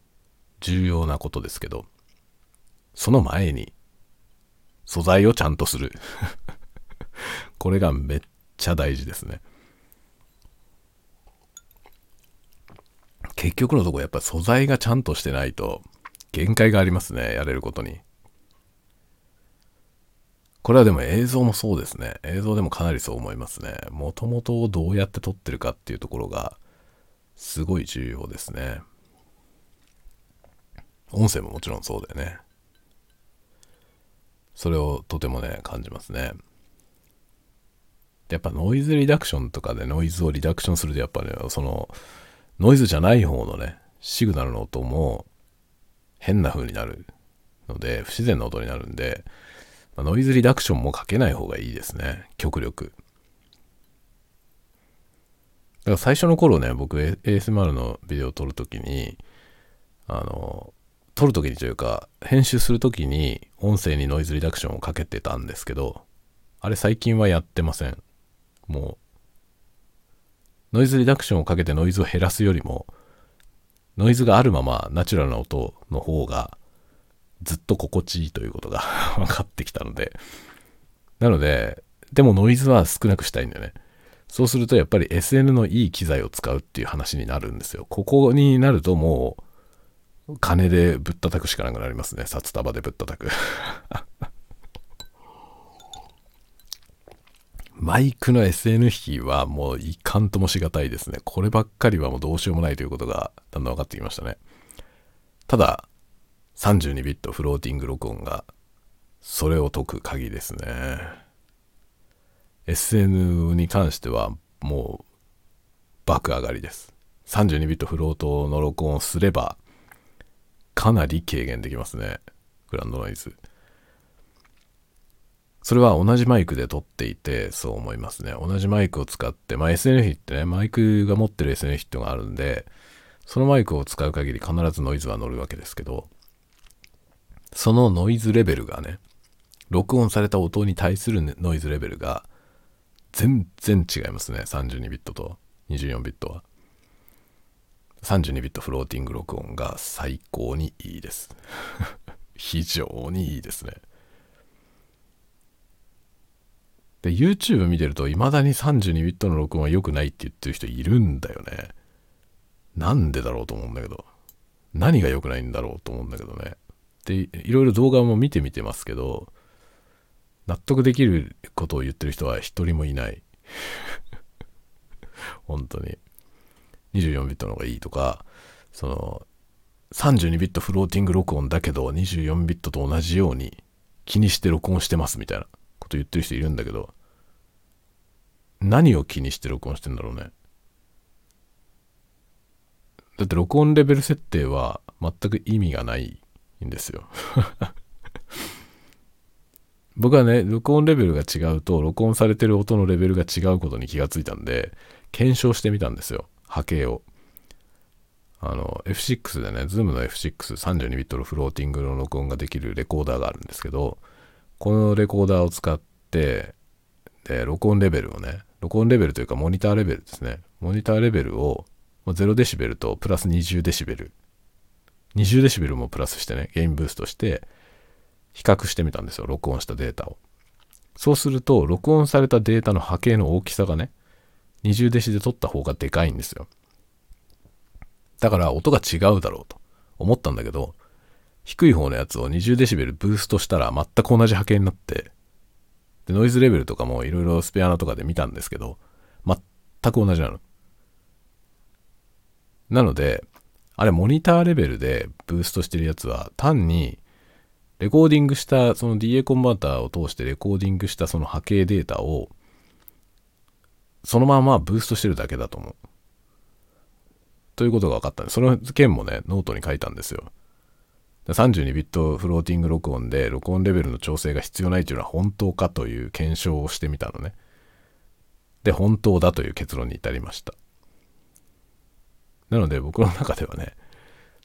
Speaker 1: 重要なことですけど、その前に、素材をちゃんとする。これがめっちゃ大事ですね。結局のとこやっぱ素材がちゃんとしてないと限界がありますね、やれることに。これはでも映像もそうですね。映像でもかなりそう思いますね。もともとどうやって撮ってるかっていうところがすごい重要ですね。音声ももちろんそうだよね。それをとてもね、感じますね。やっぱノイズリダクションとかでノイズをリダクションするとやっぱね、そのノイズじゃない方のね、シグナルの音も変な風になるので、不自然な音になるんで、まノイズリダクションもかけない方がいいですね。極力。だから最初の頃ね、僕 ASMR のビデオを撮るときに、あの、撮るときにというか、編集するときに音声にノイズリダクションをかけてたんですけど、あれ最近はやってません。もうノイズリダクションをかけてノイズを減らすよりも、ノイズがあるままナチュラルな音の方がずっと心地いいということが 分かってきたので、なので、でもノイズは少なくしたいんだよね。そうするとやっぱり SN のいい機材を使うっていう話になるんですよ。ここになるともう金でぶったたくしかなくなりますね。札束でぶったたくマイクの SN 比はもういかんともしがたいですね。こればっかりはもうどうしようもないということがだんだん分かってきましたね。ただ、32ビットフローティング録音がそれを解く鍵ですね。SN に関してはもう爆上がりです。32ビットフロートの録音をすればかなり軽減できますね。グランドノイズ。それは同じマイクで撮っていて、そう思いますね。同じマイクを使って、まあ SN 比ってね、マイクが持ってる SN 比ってのがあるんで、そのマイクを使う限り必ずノイズは乗るわけですけど、そのノイズレベルがね、録音された音に対するノイズレベルが全然違いますね。32ビットと24ビットは。32ビットフローティング録音が最高にいいです。非常にいいですね。で、YouTube 見てると、未だに32ビットの録音は良くないって言ってる人いるんだよね。なんでだろうと思うんだけど。何が良くないんだろうと思うんだけどね。で、いろいろ動画も見てみてますけど、納得できることを言ってる人は一人もいない。本当に。24ビットの方がいいとか、その、32ビットフローティング録音だけど24ビットと同じように気にして録音してますみたいなこと言ってる人いるんだけど、何を気にして録音してんだろうね。だって録音レベル設定は全く意味がないんですよ。僕はね、録音レベルが違うと、録音されてる音のレベルが違うことに気がついたんで、検証してみたんですよ。波形を。あの、F6 でね、Zoom の F632 ビットのフローティングの録音ができるレコーダーがあるんですけど、このレコーダーを使って、録音レベルをね、録音レベルというかモニターレベルですね。モニターレベルを0デシベルとプラス20デシベル。20デシベルもプラスしてね、ゲインブーストして比較してみたんですよ。録音したデータを。そうすると、録音されたデータの波形の大きさがね、20デシで撮った方がでかいんですよ。だから音が違うだろうと思ったんだけど、低い方のやつを20デシベルブーストしたら全く同じ波形になって、で、ノイズレベルとかもいろいろスペアナとかで見たんですけど、全く同じなの。なので、あれモニターレベルでブーストしてるやつは単にレコーディングしたその DA コンバーターを通してレコーディングしたその波形データをそのままブーストしてるだけだと思う。ということが分かったんで、その件もね、ノートに書いたんですよ。32ビットフローティング録音で録音レベルの調整が必要ないというのは本当かという検証をしてみたのね。で、本当だという結論に至りました。なので僕の中ではね、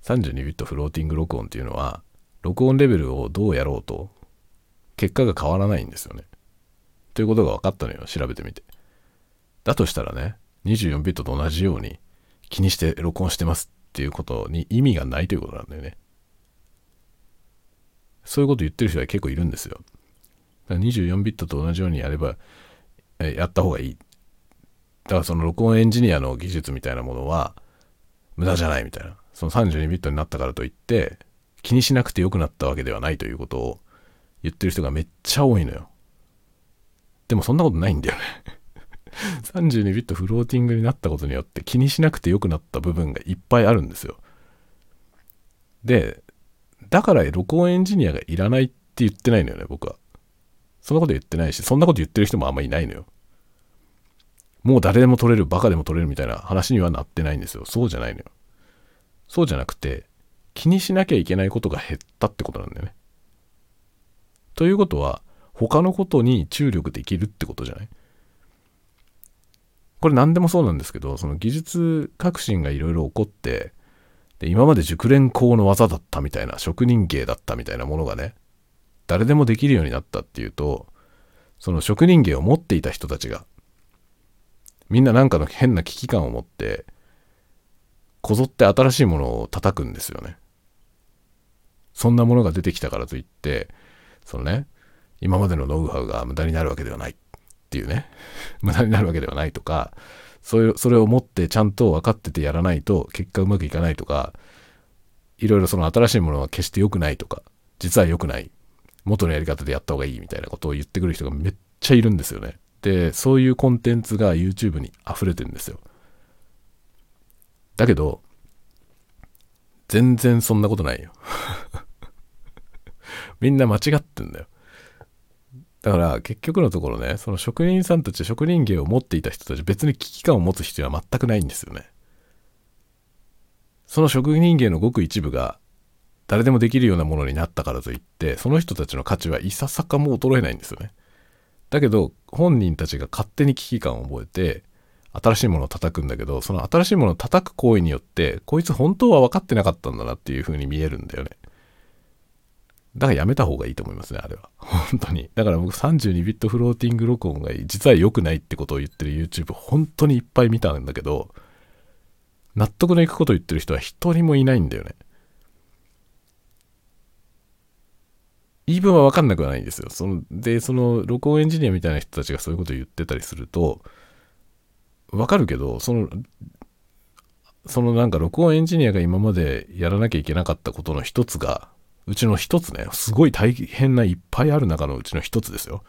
Speaker 1: 32ビットフローティング録音っていうのは、録音レベルをどうやろうと、結果が変わらないんですよね。ということが分かったのよ、調べてみて。だとしたらね、24ビットと同じように気にして録音してますっていうことに意味がないということなんだよね。そういうこと言ってる人は結構いるんですよ。だから24ビットと同じようにやれば、えやった方がいい。だからその録音エンジニアの技術みたいなものは無駄じゃないみたいな。その32ビットになったからといって気にしなくてよくなったわけではないということを言ってる人がめっちゃ多いのよ。でもそんなことないんだよね 32ビットフローティングになったことによって気にしなくてよくなった部分がいっぱいあるんですよ。で、だから録音エンジニアがいらないって言ってないのよね、僕は。そんなこと言ってないし、そんなこと言ってる人もあんまりいないのよ。もう誰でも取れる、バカでも取れるみたいな話にはなってないんですよ。そうじゃないのよ。そうじゃなくて、気にしなきゃいけないことが減ったってことなんだよね。ということは、他のことに注力できるってことじゃない？これ何でもそうなんですけど、その技術革新がいろいろ起こって、で、今まで熟練工の技だったみたいな、職人芸だったみたいなものがね、誰でもできるようになったっていうと、その職人芸を持っていた人たちが、みんななんかの変な危機感を持って、こぞって新しいものを叩くんですよね。そんなものが出てきたからといって、そのね、今までのノウハウが無駄になるわけではないっていうね、無駄になるわけではないとか、それそれを持ってちゃんと分かっててやらないと結果うまくいかないとか、いろいろその新しいものは決して良くないとか、実は良くない。元のやり方でやった方がいいみたいなことを言ってくる人がめっちゃいるんですよね。で、そういうコンテンツが YouTube に溢れてるんですよ。だけど、全然そんなことないよ。みんな間違ってんだよ。だから結局のところね、その職人さんたち、職人芸を持っていた人たち、別に危機感を持つ必要は全くないんですよね。その職人芸のごく一部が誰でもできるようなものになったからといって、その人たちの価値はいささかも衰えないんですよね。だけど、本人たちが勝手に危機感を覚えて、新しいものを叩くんだけど、その新しいものを叩く行為によって、こいつ本当は分かってなかったんだなっていう風に見えるんだよね。だからやめた方がいいと思いますね、あれは。本当に。だから僕32ビットフローティング録音が実は良くないってことを言ってる YouTube 本当にいっぱい見たんだけど、納得のいくことを言ってる人は一人もいないんだよね。言い分は分かんなくはないんですよ。その、で、その、録音エンジニアみたいな人たちがそういうことを言ってたりすると、分かるけど、その、そのなんか録音エンジニアが今までやらなきゃいけなかったことの一つが、うちの一つね、すごい大変ないっぱいある中のうちの一つですよ。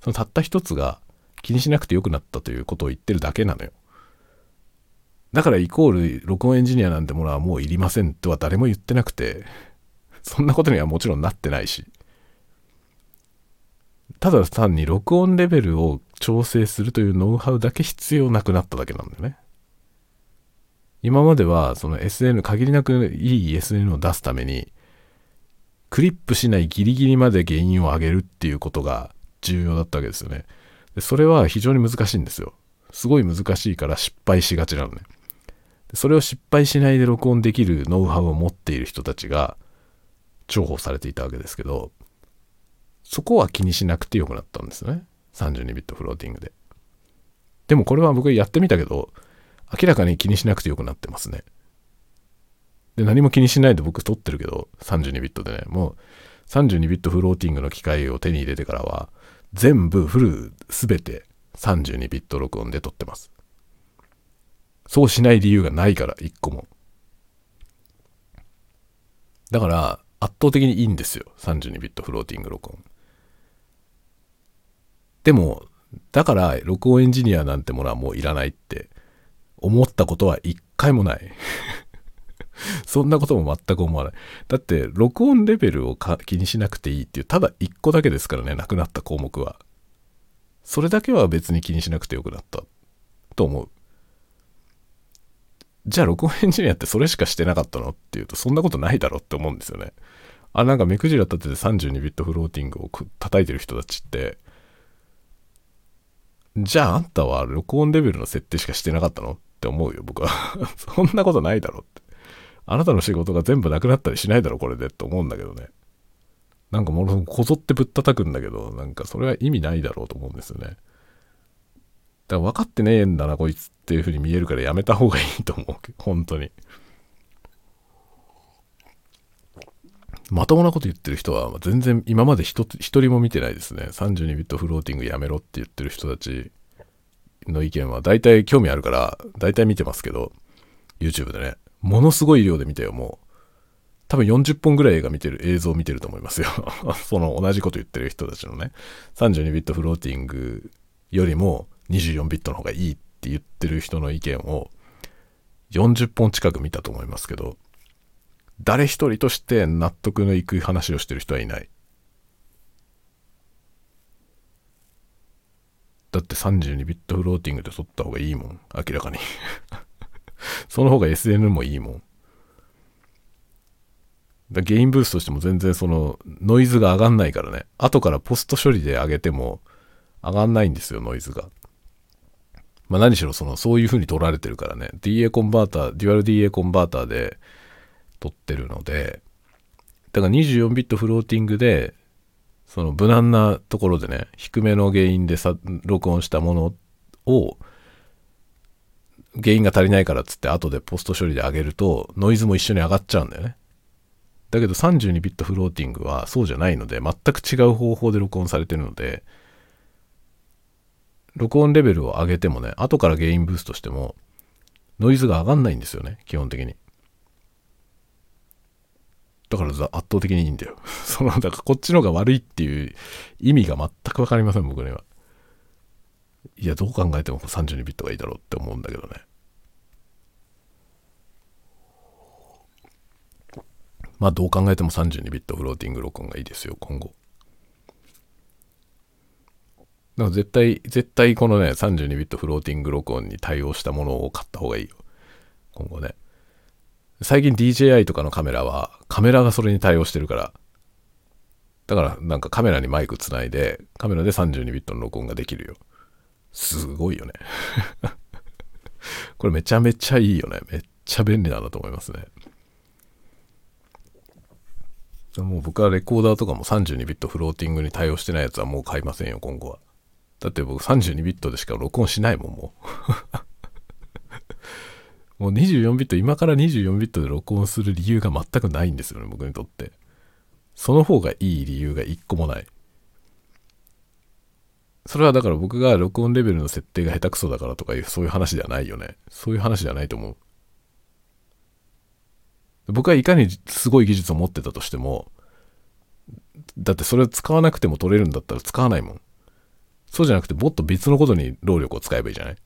Speaker 1: そのたった一つが気にしなくてよくなったということを言ってるだけなのよ。だからイコール録音エンジニアなんてものはもういりませんとは誰も言ってなくて、そんなことにはもちろんなってないし。ただ単に録音レベルを調整するというノウハウだけ必要なくなっただけなんだよね。今まではその SN、限りなくいい SN を出すためにクリップしないギリギリまで原因を上げるっていうことが重要だったわけですよね。でそれは非常に難しいんですよ。すごい難しいから失敗しがちなのね。それを失敗しないで録音できるノウハウを持っている人たちが重宝されていたわけですけど、そこは気にしなくてよくなったんですね。32ビットフローティングで。でもこれは僕やってみたけど、明らかに気にしなくてよくなってますね。で、何も気にしないで僕撮ってるけど、32ビットでね、もう32ビットフローティングの機械を手に入れてからは、全部フルすべて32ビット録音で撮ってます。そうしない理由がないから、一個も。だから、圧倒的にいいんですよ。32ビットフローティング録音。でも、だから、録音エンジニアなんてものはもういらないって思ったことは一回もない。そんなことも全く思わない。だって、録音レベルを気にしなくていいっていう、ただ一個だけですからね、なくなった項目は。それだけは別に気にしなくてよくなったと思う。じゃあ録音エンジニアってそれしかしてなかったのっていうとそんなことないだろって思うんですよね。あ、なんか目くじら立てて32ビットフローティングを叩いてる人たちって、じゃああんたは録音レベルの設定しかしてなかったのって思うよ、僕は。そんなことないだろって。あなたの仕事が全部なくなったりしないだろ、これでって思うんだけどね。なんかものこぞってぶったたくんだけど、なんかそれは意味ないだろうと思うんですよね。だから分かってねえんだな、こいつっていう風に見えるからやめた方がいいと思う。本当に。まともなこと言ってる人は全然今まで一人も見てないですね。32ビットフローティングやめろって言ってる人たちの意見は大体興味あるから大体見てますけど、YouTube でね。ものすごい量で見てよ、もう。多分40本ぐらい映画見てる、映像を見てると思いますよ。その同じこと言ってる人たちのね、32ビットフローティングよりも24ビットの方がいいって言ってる人の意見を40本近く見たと思いますけど、誰一人として納得のいく話をしてる人はいない。だって32ビットフローティングで撮った方がいいもん。明らかに その方が SN もいいもん。だゲインブーストしても全然そのノイズが上がんないからね。後からポスト処理で上げても上がんないんですよ、ノイズが。まあ何しろそのそういう風に録られてるからね。DA コンバーター、デュアル DA コンバーターで録ってるので、だから24ビットフローティングで、その無難なところでね、低めのゲインでさ録音したものを、ゲインが足りないからっつって後でポスト処理で上げるとノイズも一緒に上がっちゃうんだよね。だけど32ビットフローティングはそうじゃないので、全く違う方法で録音されてるので、録音レベルを上げてもね、後からゲインブーストしても、ノイズが上がんないんですよね、基本的に。だから圧倒的にいいんだよ。その、だからこっちの方が悪いっていう意味が全くわかりません、僕には。いや、どう考えても32ビットがいいだろうって思うんだけどね。まあどう考えても32ビットフローティング録音がいいですよ、今後。だから絶対、絶対このね、32ビットフローティング録音に対応したものを買った方がいいよ。今後ね。最近 DJI とかのカメラは、カメラがそれに対応してるから。だからなんかカメラにマイクつないで、カメラで32ビットの録音ができるよ。すごいよね。これめちゃめちゃいいよね。めっちゃ便利なんだと思いますね。もう僕はレコーダーとかも32ビットフローティングに対応してないやつはもう買いませんよ、今後は。だって僕32ビットでしか録音しないもん、もう。もう24ビット、今から24ビットで録音する理由が全くないんですよね、僕にとって。その方がいい理由が一個もない。それはだから僕が録音レベルの設定が下手くそだからとかいうそういう話ではないよね。そういう話ではないと思う。僕はいかにすごい技術を持ってたとしても、だってそれを使わなくても取れるんだったら使わないもん。そうじゃなくてもっと別のことに労力を使えばいいじゃない？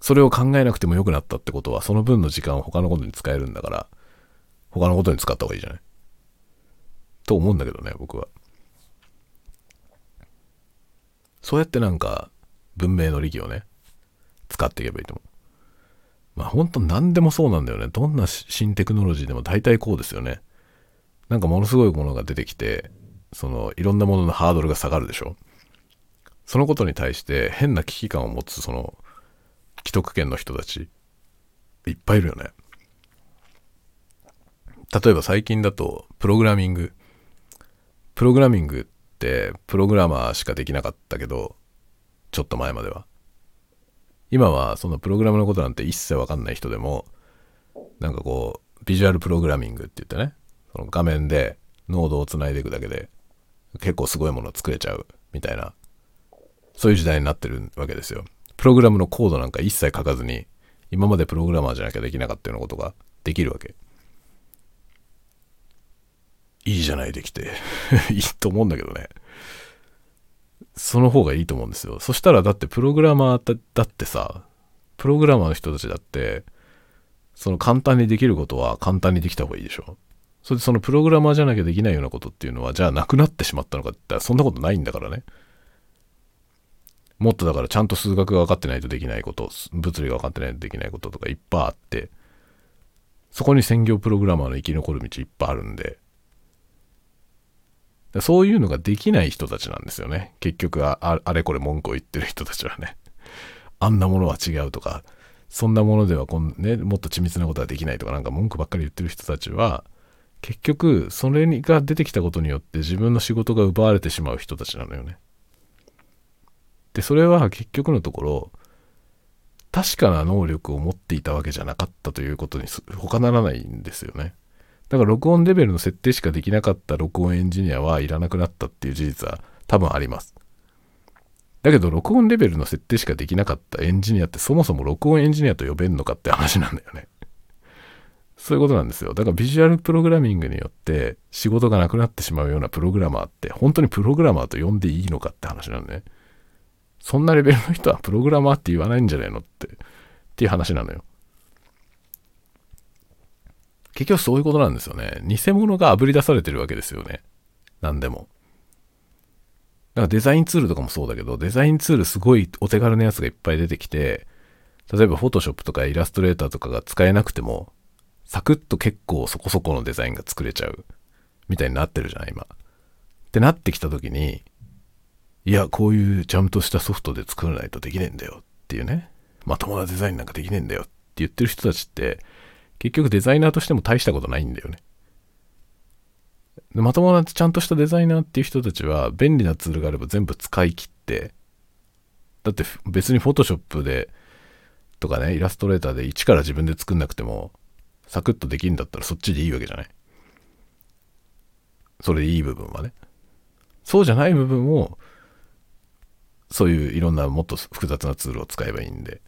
Speaker 1: それを考えなくても良くなったってことは、その分の時間を他のことに使えるんだから、他のことに使った方がいいじゃない？と思うんだけどね、僕は。そうやってなんか、文明の利器をね、使っていけばいいと思う。まあ本当何でもそうなんだよね。どんな新テクノロジーでも大体こうですよね。なんかものすごいものが出てきて、そのいろんなもののハードルが下がるでしょ。そのことに対して変な危機感を持つその既得権の人たちいっぱいいるよね。例えば最近だとプログラミング。プログラミングってプログラマーしかできなかったけど、ちょっと前までは。今はそのプログラムのことなんて一切わかんない人でも、なんかこう、ビジュアルプログラミングって言ってね、その画面でノードをつないでいくだけで結構すごいもの作れちゃうみたいな、そういう時代になってるわけですよ。プログラムのコードなんか一切書かずに、今までプログラマーじゃなきゃできなかったようなことができるわけ。いいじゃない、できて。いいと思うんだけどね。その方がいいと思うんですよ。そしたらだってプログラマーだってさ、プログラマーの人たちだって、その簡単にできることは簡単にできた方がいいでしょ。それでそのプログラマーじゃなきゃできないようなことっていうのは、じゃあなくなってしまったのかって言ったら、そんなことないんだからね。もっとだからちゃんと数学が分かってないとできないこと、物理が分かってないとできないこととかいっぱいあって、そこに専業プログラマーの生き残る道いっぱいあるんで、そういうのができない人たちなんですよね。結局あ、あれこれ文句を言ってる人たちはね。あんなものは違うとか、そんなものではこん、ね、もっと緻密なことはできないとか、なんか文句ばっかり言ってる人たちは、結局、それが出てきたことによって自分の仕事が奪われてしまう人たちなのよね。で、それは結局のところ、確かな能力を持っていたわけじゃなかったということに他ならないんですよね。だから録音レベルの設定しかできなかった録音エンジニアはいらなくなったっていう事実は多分あります。だけど録音レベルの設定しかできなかったエンジニアってそもそも録音エンジニアと呼べんのかって話なんだよね。そういうことなんですよ。だからビジュアルプログラミングによって仕事がなくなってしまうようなプログラマーって本当にプログラマーと呼んでいいのかって話なんだね。そんなレベルの人はプログラマーって言わないんじゃないのって、っていう話なのよ。結局そういうことなんですよね。偽物が炙り出されてるわけですよね。何でも。だからデザインツールとかもそうだけど、デザインツールすごいお手軽なやつがいっぱい出てきて、例えば Photoshop とかイラストレーターとかが使えなくても、サクッと結構そこそこのデザインが作れちゃう。みたいになってるじゃない、今。ってなってきた時に、いや、こういうちゃんとしたソフトで作らないとできねえんだよっていうね。まともなデザインなんかできねえんだよって言ってる人たちって、結局デザイナーとしても大したことないんだよね。まともなちゃんとしたデザイナーっていう人たちは便利なツールがあれば全部使い切って、だって別に Photoshop でとかね、イラストレーターで一から自分で作んなくても、サクッとできるんだったらそっちでいいわけじゃない。それでいい部分はね。そうじゃない部分を、そういういろんなもっと複雑なツールを使えばいいんで。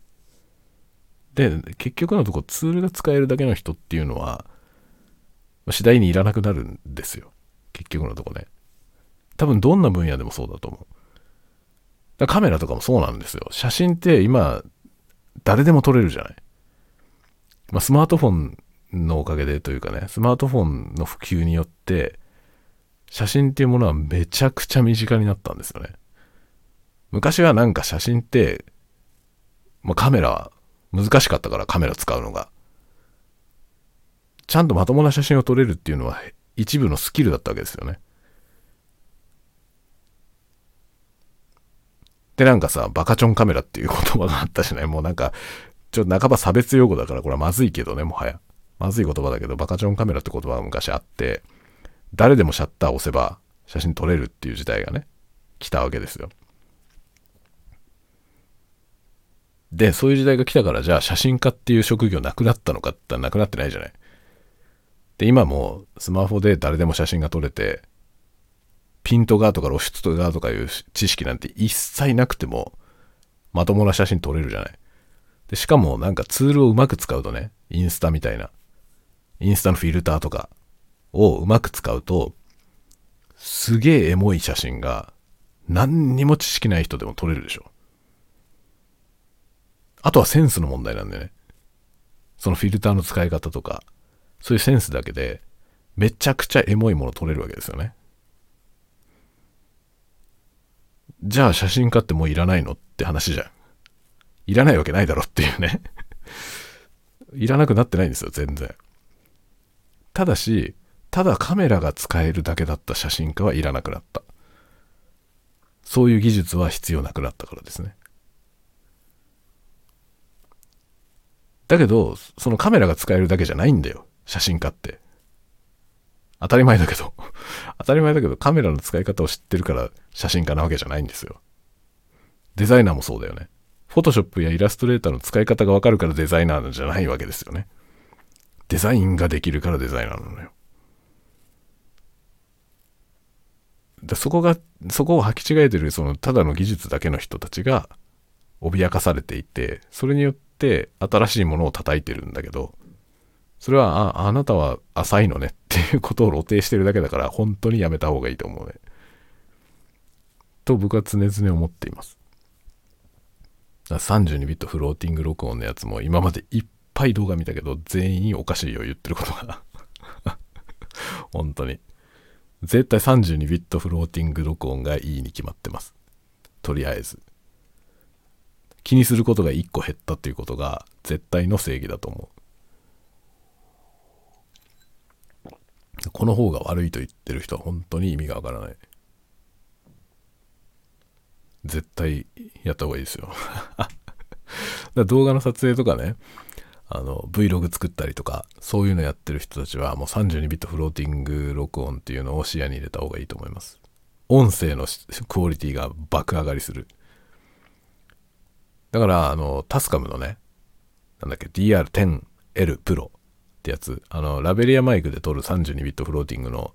Speaker 1: で、結局のとこツールが使えるだけの人っていうのは、次第にいらなくなるんですよ。結局のとこね。多分どんな分野でもそうだと思う。だカメラとかもそうなんですよ。写真って今、誰でも撮れるじゃない。まあ、スマートフォンのおかげでというかね、スマートフォンの普及によって、写真っていうものはめちゃくちゃ身近になったんですよね。昔はなんか写真って、まあ、カメラ難しかったからカメラ使うのが。ちゃんとまともな写真を撮れるっていうのは一部のスキルだったわけですよね。で、なんかさ、バカチョンカメラっていう言葉があったじゃないもうなんか、ちょっと半ば差別用語だからこれはまずいけどね、もはや。まずい言葉だけど、バカチョンカメラって言葉が昔あって、誰でもシャッターを押せば写真撮れるっていう時代がね、来たわけですよ。で、そういう時代が来たから、じゃあ写真家っていう職業なくなったのかって言ったらなくなってないじゃない。で、今もスマホで誰でも写真が撮れて、ピントがとか露出がとかいう知識なんて一切なくても、まともな写真撮れるじゃない。で、しかもなんかツールをうまく使うとね、インスタみたいな、インスタのフィルターとかをうまく使うと、すげえエモい写真が何にも知識ない人でも撮れるでしょ。あとはセンスの問題なんだよね。そのフィルターの使い方とか、そういうセンスだけで、めちゃくちゃエモいもの撮れるわけですよね。じゃあ写真家ってもういらないのって話じゃん。いらないわけないだろっていうね。いらなくなってないんですよ、全然。ただし、ただカメラが使えるだけだった写真家はいらなくなった。そういう技術は必要なくなったからですね。だけど、そのカメラが使えるだけじゃないんだよ。写真家って。当たり前だけど。当たり前だけど、カメラの使い方を知ってるから写真家なわけじゃないんですよ。デザイナーもそうだよね。フォトショップやイラストレーターの使い方がわかるからデザイナーじゃないわけですよね。デザインができるからデザイナーなのよ。でそこが、そこを履き違えてる、その、ただの技術だけの人たちが、脅かされていて、それによって新しいものを叩いてるんだけど、それは、あ、あなたは浅いのねっていうことを露呈してるだけだから、本当にやめた方がいいと思うね。と僕は常々思っています。32ビットフローティング録音のやつも今までいっぱい動画見たけど全員おかしいよ言ってることが 本当に絶対32ビットフローティング録音がいいに決まってますとりあえず気にすることが1個減ったっていうことが絶対の正義だと思う。この方が悪いと言ってる人は本当に意味がわからない。絶対やった方がいいですよ。だ動画の撮影とかねあの Vlog 作ったりとかそういうのやってる人たちはもう32ビットフローティング録音っていうのを視野に入れた方がいいと思います。音声のクオリティが爆上がりする。だからあのタスカムのねなんだっけ DR10L Pro ってやつあのラベリアマイクで撮る32ビットフローティングの、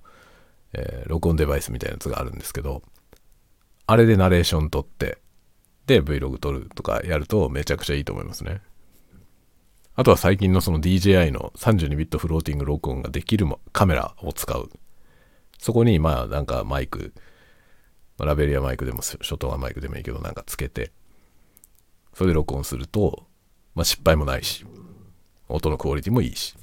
Speaker 1: えー、録音デバイスみたいなやつがあるんですけどあれでナレーション撮って、で、Vlog 撮るとかやるとめちゃくちゃいいと思いますね。あとは最近のその DJI の32ビットフローティング録音ができるカメラを使う。そこにまあなんかマイク、ラベリアマイクでもショットガンマイクでもいいけどなんかつけて、それで録音すると、まあ失敗もないし、音のクオリティもいいし、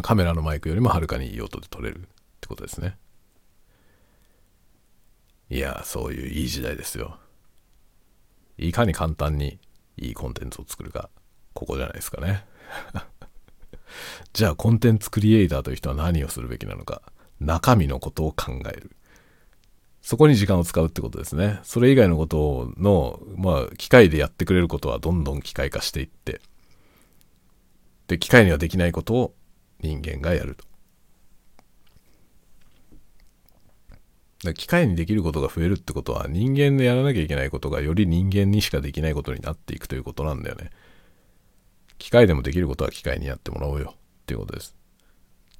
Speaker 1: カメラのマイクよりもはるかにいい音で撮れるってことですね。いや、そういういい時代ですよ。いかに簡単にいいコンテンツを作るか、ここじゃないですかね。じゃあ、コンテンツクリエイターという人は何をするべきなのか。中身のことを考える。そこに時間を使うってことですね。それ以外のことの、まあ、機械でやってくれることはどんどん機械化していって、で、機械にはできないことを人間がやると。機械にできることが増えるってことは人間でやらなきゃいけないことがより人間にしかできないことになっていくということなんだよね。機械でもできることは機械にやってもらおうよっていうことです。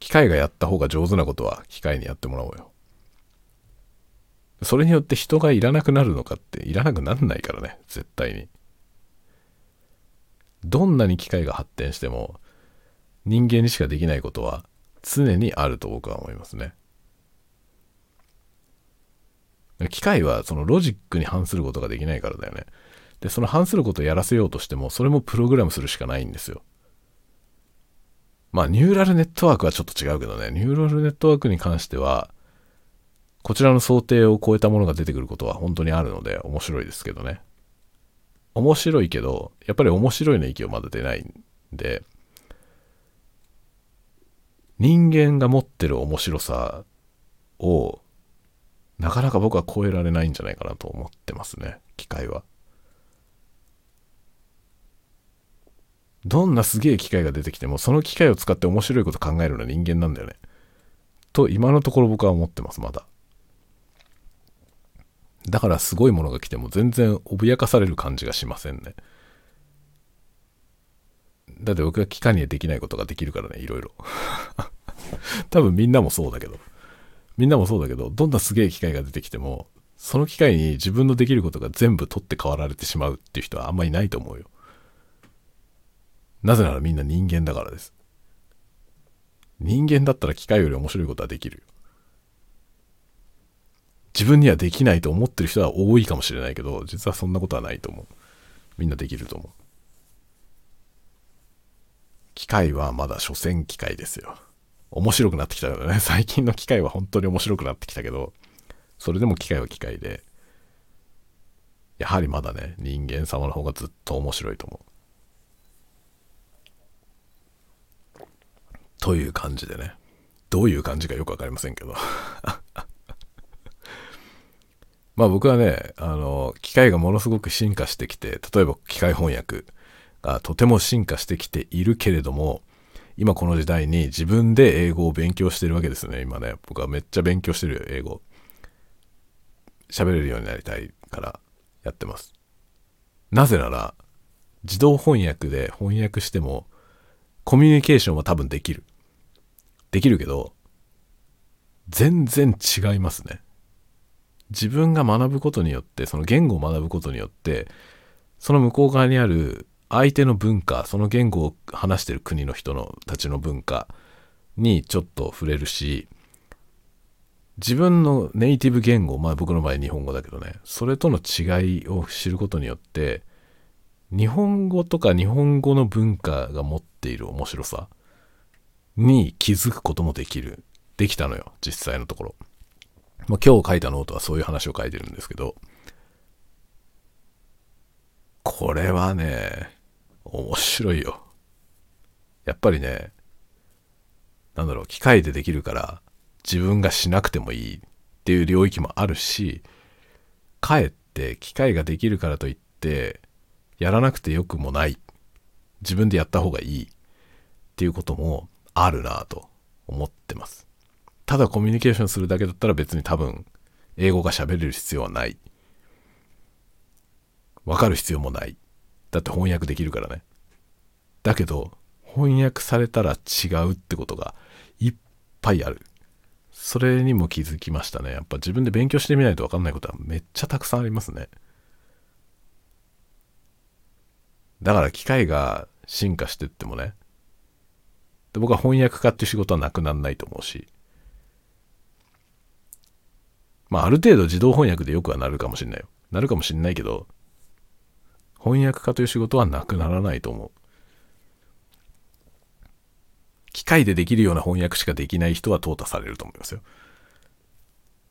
Speaker 1: 機械がやった方が上手なことは機械にやってもらおうよ。それによって人がいらなくなるのかっていらなくなんないからね、絶対に。どんなに機械が発展しても人間にしかできないことは常にあると僕は思いますね。機械はそのロジックに反することができないからだよね。で、その反することをやらせようとしても、それもプログラムするしかないんですよ。まあ、ニューラルネットワークはちょっと違うけどね、ニューラルネットワークに関しては、こちらの想定を超えたものが出てくることは本当にあるので面白いですけどね。面白いけど、やっぱり面白いの域をまだ出ないんで、人間が持ってる面白さをなかなか僕は超えられないんじゃないかなと思ってますね、機械は。どんなすげえ機械が出てきても、その機械を使って面白いこと考えるのは人間なんだよね。と、今のところ僕は思ってます、まだ。だからすごいものが来ても全然脅かされる感じがしませんね。だって僕は機械にはできないことができるからね、いろいろ。多分みんなもそうだけど。みんなもそうだけど、どんなすげえ機械が出てきても、その機械に自分のできることが全部取って代わられてしまうっていう人はあんまりいないと思うよ。なぜならみんな人間だからです。人間だったら機械より面白いことはできるよ。自分にはできないと思ってる人は多いかもしれないけど、実はそんなことはないと思う。みんなできると思う。機械はまだ所詮機械ですよ。面白くなってきたよね。最近の機械は本当に面白くなってきたけど、それでも機械は機械で、やはりまだね、人間様の方がずっと面白いと思う。という感じでね。どういう感じかよくわかりませんけど。まあ僕はね、あの、機械がものすごく進化してきて、例えば機械翻訳がとても進化してきているけれども、今この時代に自分で英語を勉強してるわけですね、今ね。僕はめっちゃ勉強してるよ、英語。喋れるようになりたいからやってます。なぜなら、自動翻訳で翻訳しても、コミュニケーションは多分できる。できるけど、全然違いますね。自分が学ぶことによって、その言語を学ぶことによって、その向こう側にある相手の文化その言語を話してる国の人のたちの文化にちょっと触れるし自分のネイティブ言語、まあ僕の場合日本語だけどね、それとの違いを知ることによって、日本語とか日本語の文化が持っている面白さに気づくこともできる、できたのよ、実際のところ。まあ今日書いたノートはそういう話を書いてるんですけど、これはね、面白いよ。やっぱりね、なんだろう、機械でできるから自分がしなくてもいいっていう領域もあるし、かえって機械ができるからといって、やらなくてよくもない。自分でやった方がいいっていうこともあるなぁと思ってます。ただコミュニケーションするだけだったら別に多分英語が喋れる必要はない。わかる必要もない。だって翻訳できるからね。だけど、翻訳されたら違うってことがいっぱいある。それにも気づきましたね。やっぱ自分で勉強してみないとわかんないことはめっちゃたくさんありますね。だから機械が進化してってもね。で僕は翻訳家っていう仕事はなくならないと思うし。まあある程度自動翻訳でよくはなるかもしんないよ。なるかもしんないけど、翻訳家という仕事はなくならないと思う。機械でできるような翻訳しかできない人は淘汰されると思いますよ。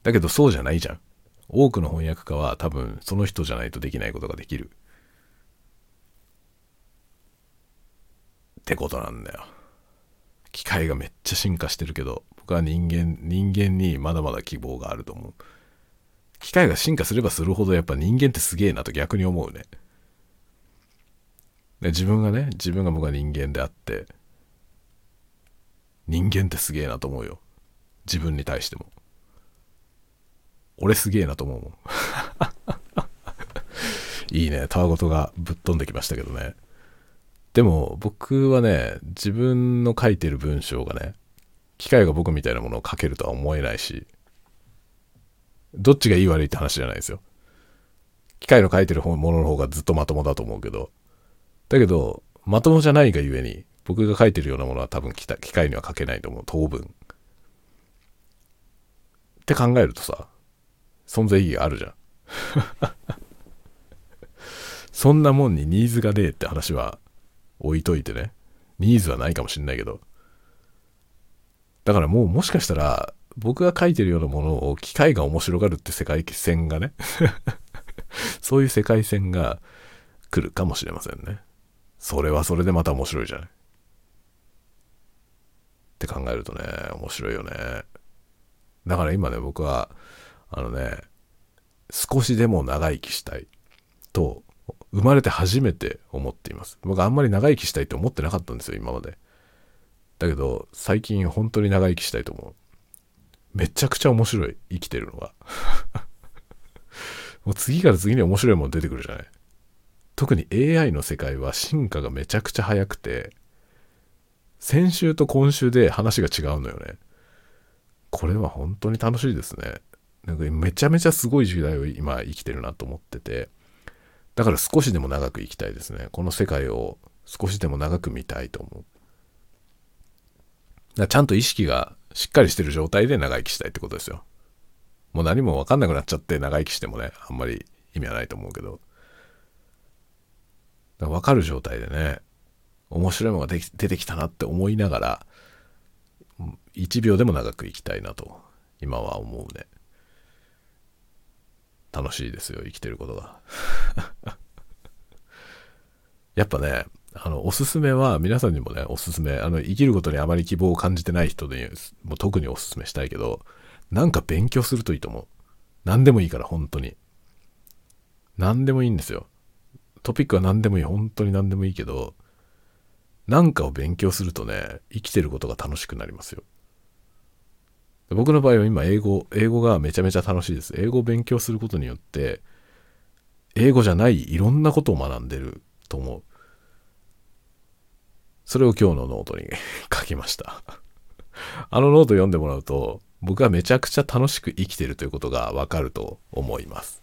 Speaker 1: だけどそうじゃないじゃん。多くの翻訳家は多分その人じゃないとできないことができる。ってことなんだよ。機械がめっちゃ進化してるけど、僕は人間、人間にまだまだ希望があると思う。機械が進化すればするほどやっぱ人間ってすげえなと逆に思うね。で自分がね、自分が僕は人間であって、人間ってすげえなと思うよ。自分に対しても。俺すげえなと思うもん。いいね。たわごとがぶっ飛んできましたけどね。でも僕はね、自分の書いてる文章がね、機械が僕みたいなものを書けるとは思えないし、どっちがいい悪いって話じゃないですよ。機械の書いてるものの方がずっとまともだと思うけど、だけど、まともじゃないがゆえに、僕が書いてるようなものは多分機械には書けないと思う。当分。って考えるとさ、存在意義あるじゃん。そんなもんにニーズがねえって話は置いといてね。ニーズはないかもしんないけど。だからもうもしかしたら、僕が書いてるようなものを機械が面白がるって世界線がね そういう世界線が来るかもしれませんね。それはそれでまた面白いじゃない。って考えるとね、面白いよね。だから今ね、僕は、あのね、少しでも長生きしたいと、生まれて初めて思っています。僕あんまり長生きしたいって思ってなかったんですよ、今まで。だけど、最近本当に長生きしたいと思う。めちゃくちゃ面白い、生きてるのが。もう次から次に面白いもの出てくるじゃない。特に AI の世界は進化がめちゃくちゃ早くて、先週と今週で話が違うのよね。これは本当に楽しいですね。なんかめちゃめちゃすごい時代を今生きてるなと思ってて、だから少しでも長く生きたいですね。この世界を少しでも長く見たいと思う。ちゃんと意識がしっかりしてる状態で長生きしたいってことですよ。もう何もわかんなくなっちゃって長生きしてもね、あんまり意味はないと思うけど。わかる状態でね、面白いものが出てきたなって思いながら、1秒でも長く生きたいなと、今は思うね。楽しいですよ、生きてることが。やっぱね、あの、おすすめは、皆さんにもね、おすすめ、あの、生きることにあまり希望を感じてない人に、も特におすすめしたいけど、なんか勉強するといいと思う。何でもいいから、本当に。何でもいいんですよ。トピックは何でもいい。本当に何でもいいけど、なんかを勉強するとね、生きてることが楽しくなりますよ。僕の場合は今英語、英語がめちゃめちゃ楽しいです。英語を勉強することによって、英語じゃないいろんなことを学んでると思う。それを今日のノートに書きました あのノート読んでもらうと、僕はめちゃくちゃ楽しく生きてるということがわかると思います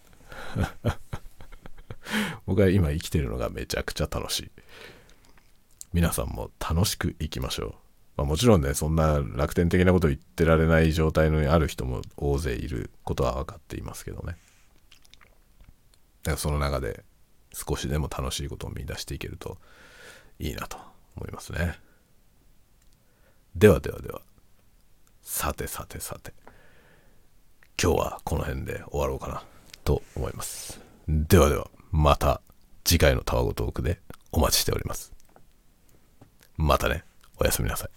Speaker 1: 僕は今生きてるのがめちゃくちゃ楽しい。皆さんも楽しく生きましょう。まあ、もちろんね、そんな楽天的なこと言ってられない状態にある人も大勢いることは分かっていますけどね。だからその中で少しでも楽しいことを見出していけるといいなと思いますね。ではではでは。さてさてさて。今日はこの辺で終わろうかなと思います。ではでは、また次回のタワゴトークでお待ちしております。またね、おやすみなさい。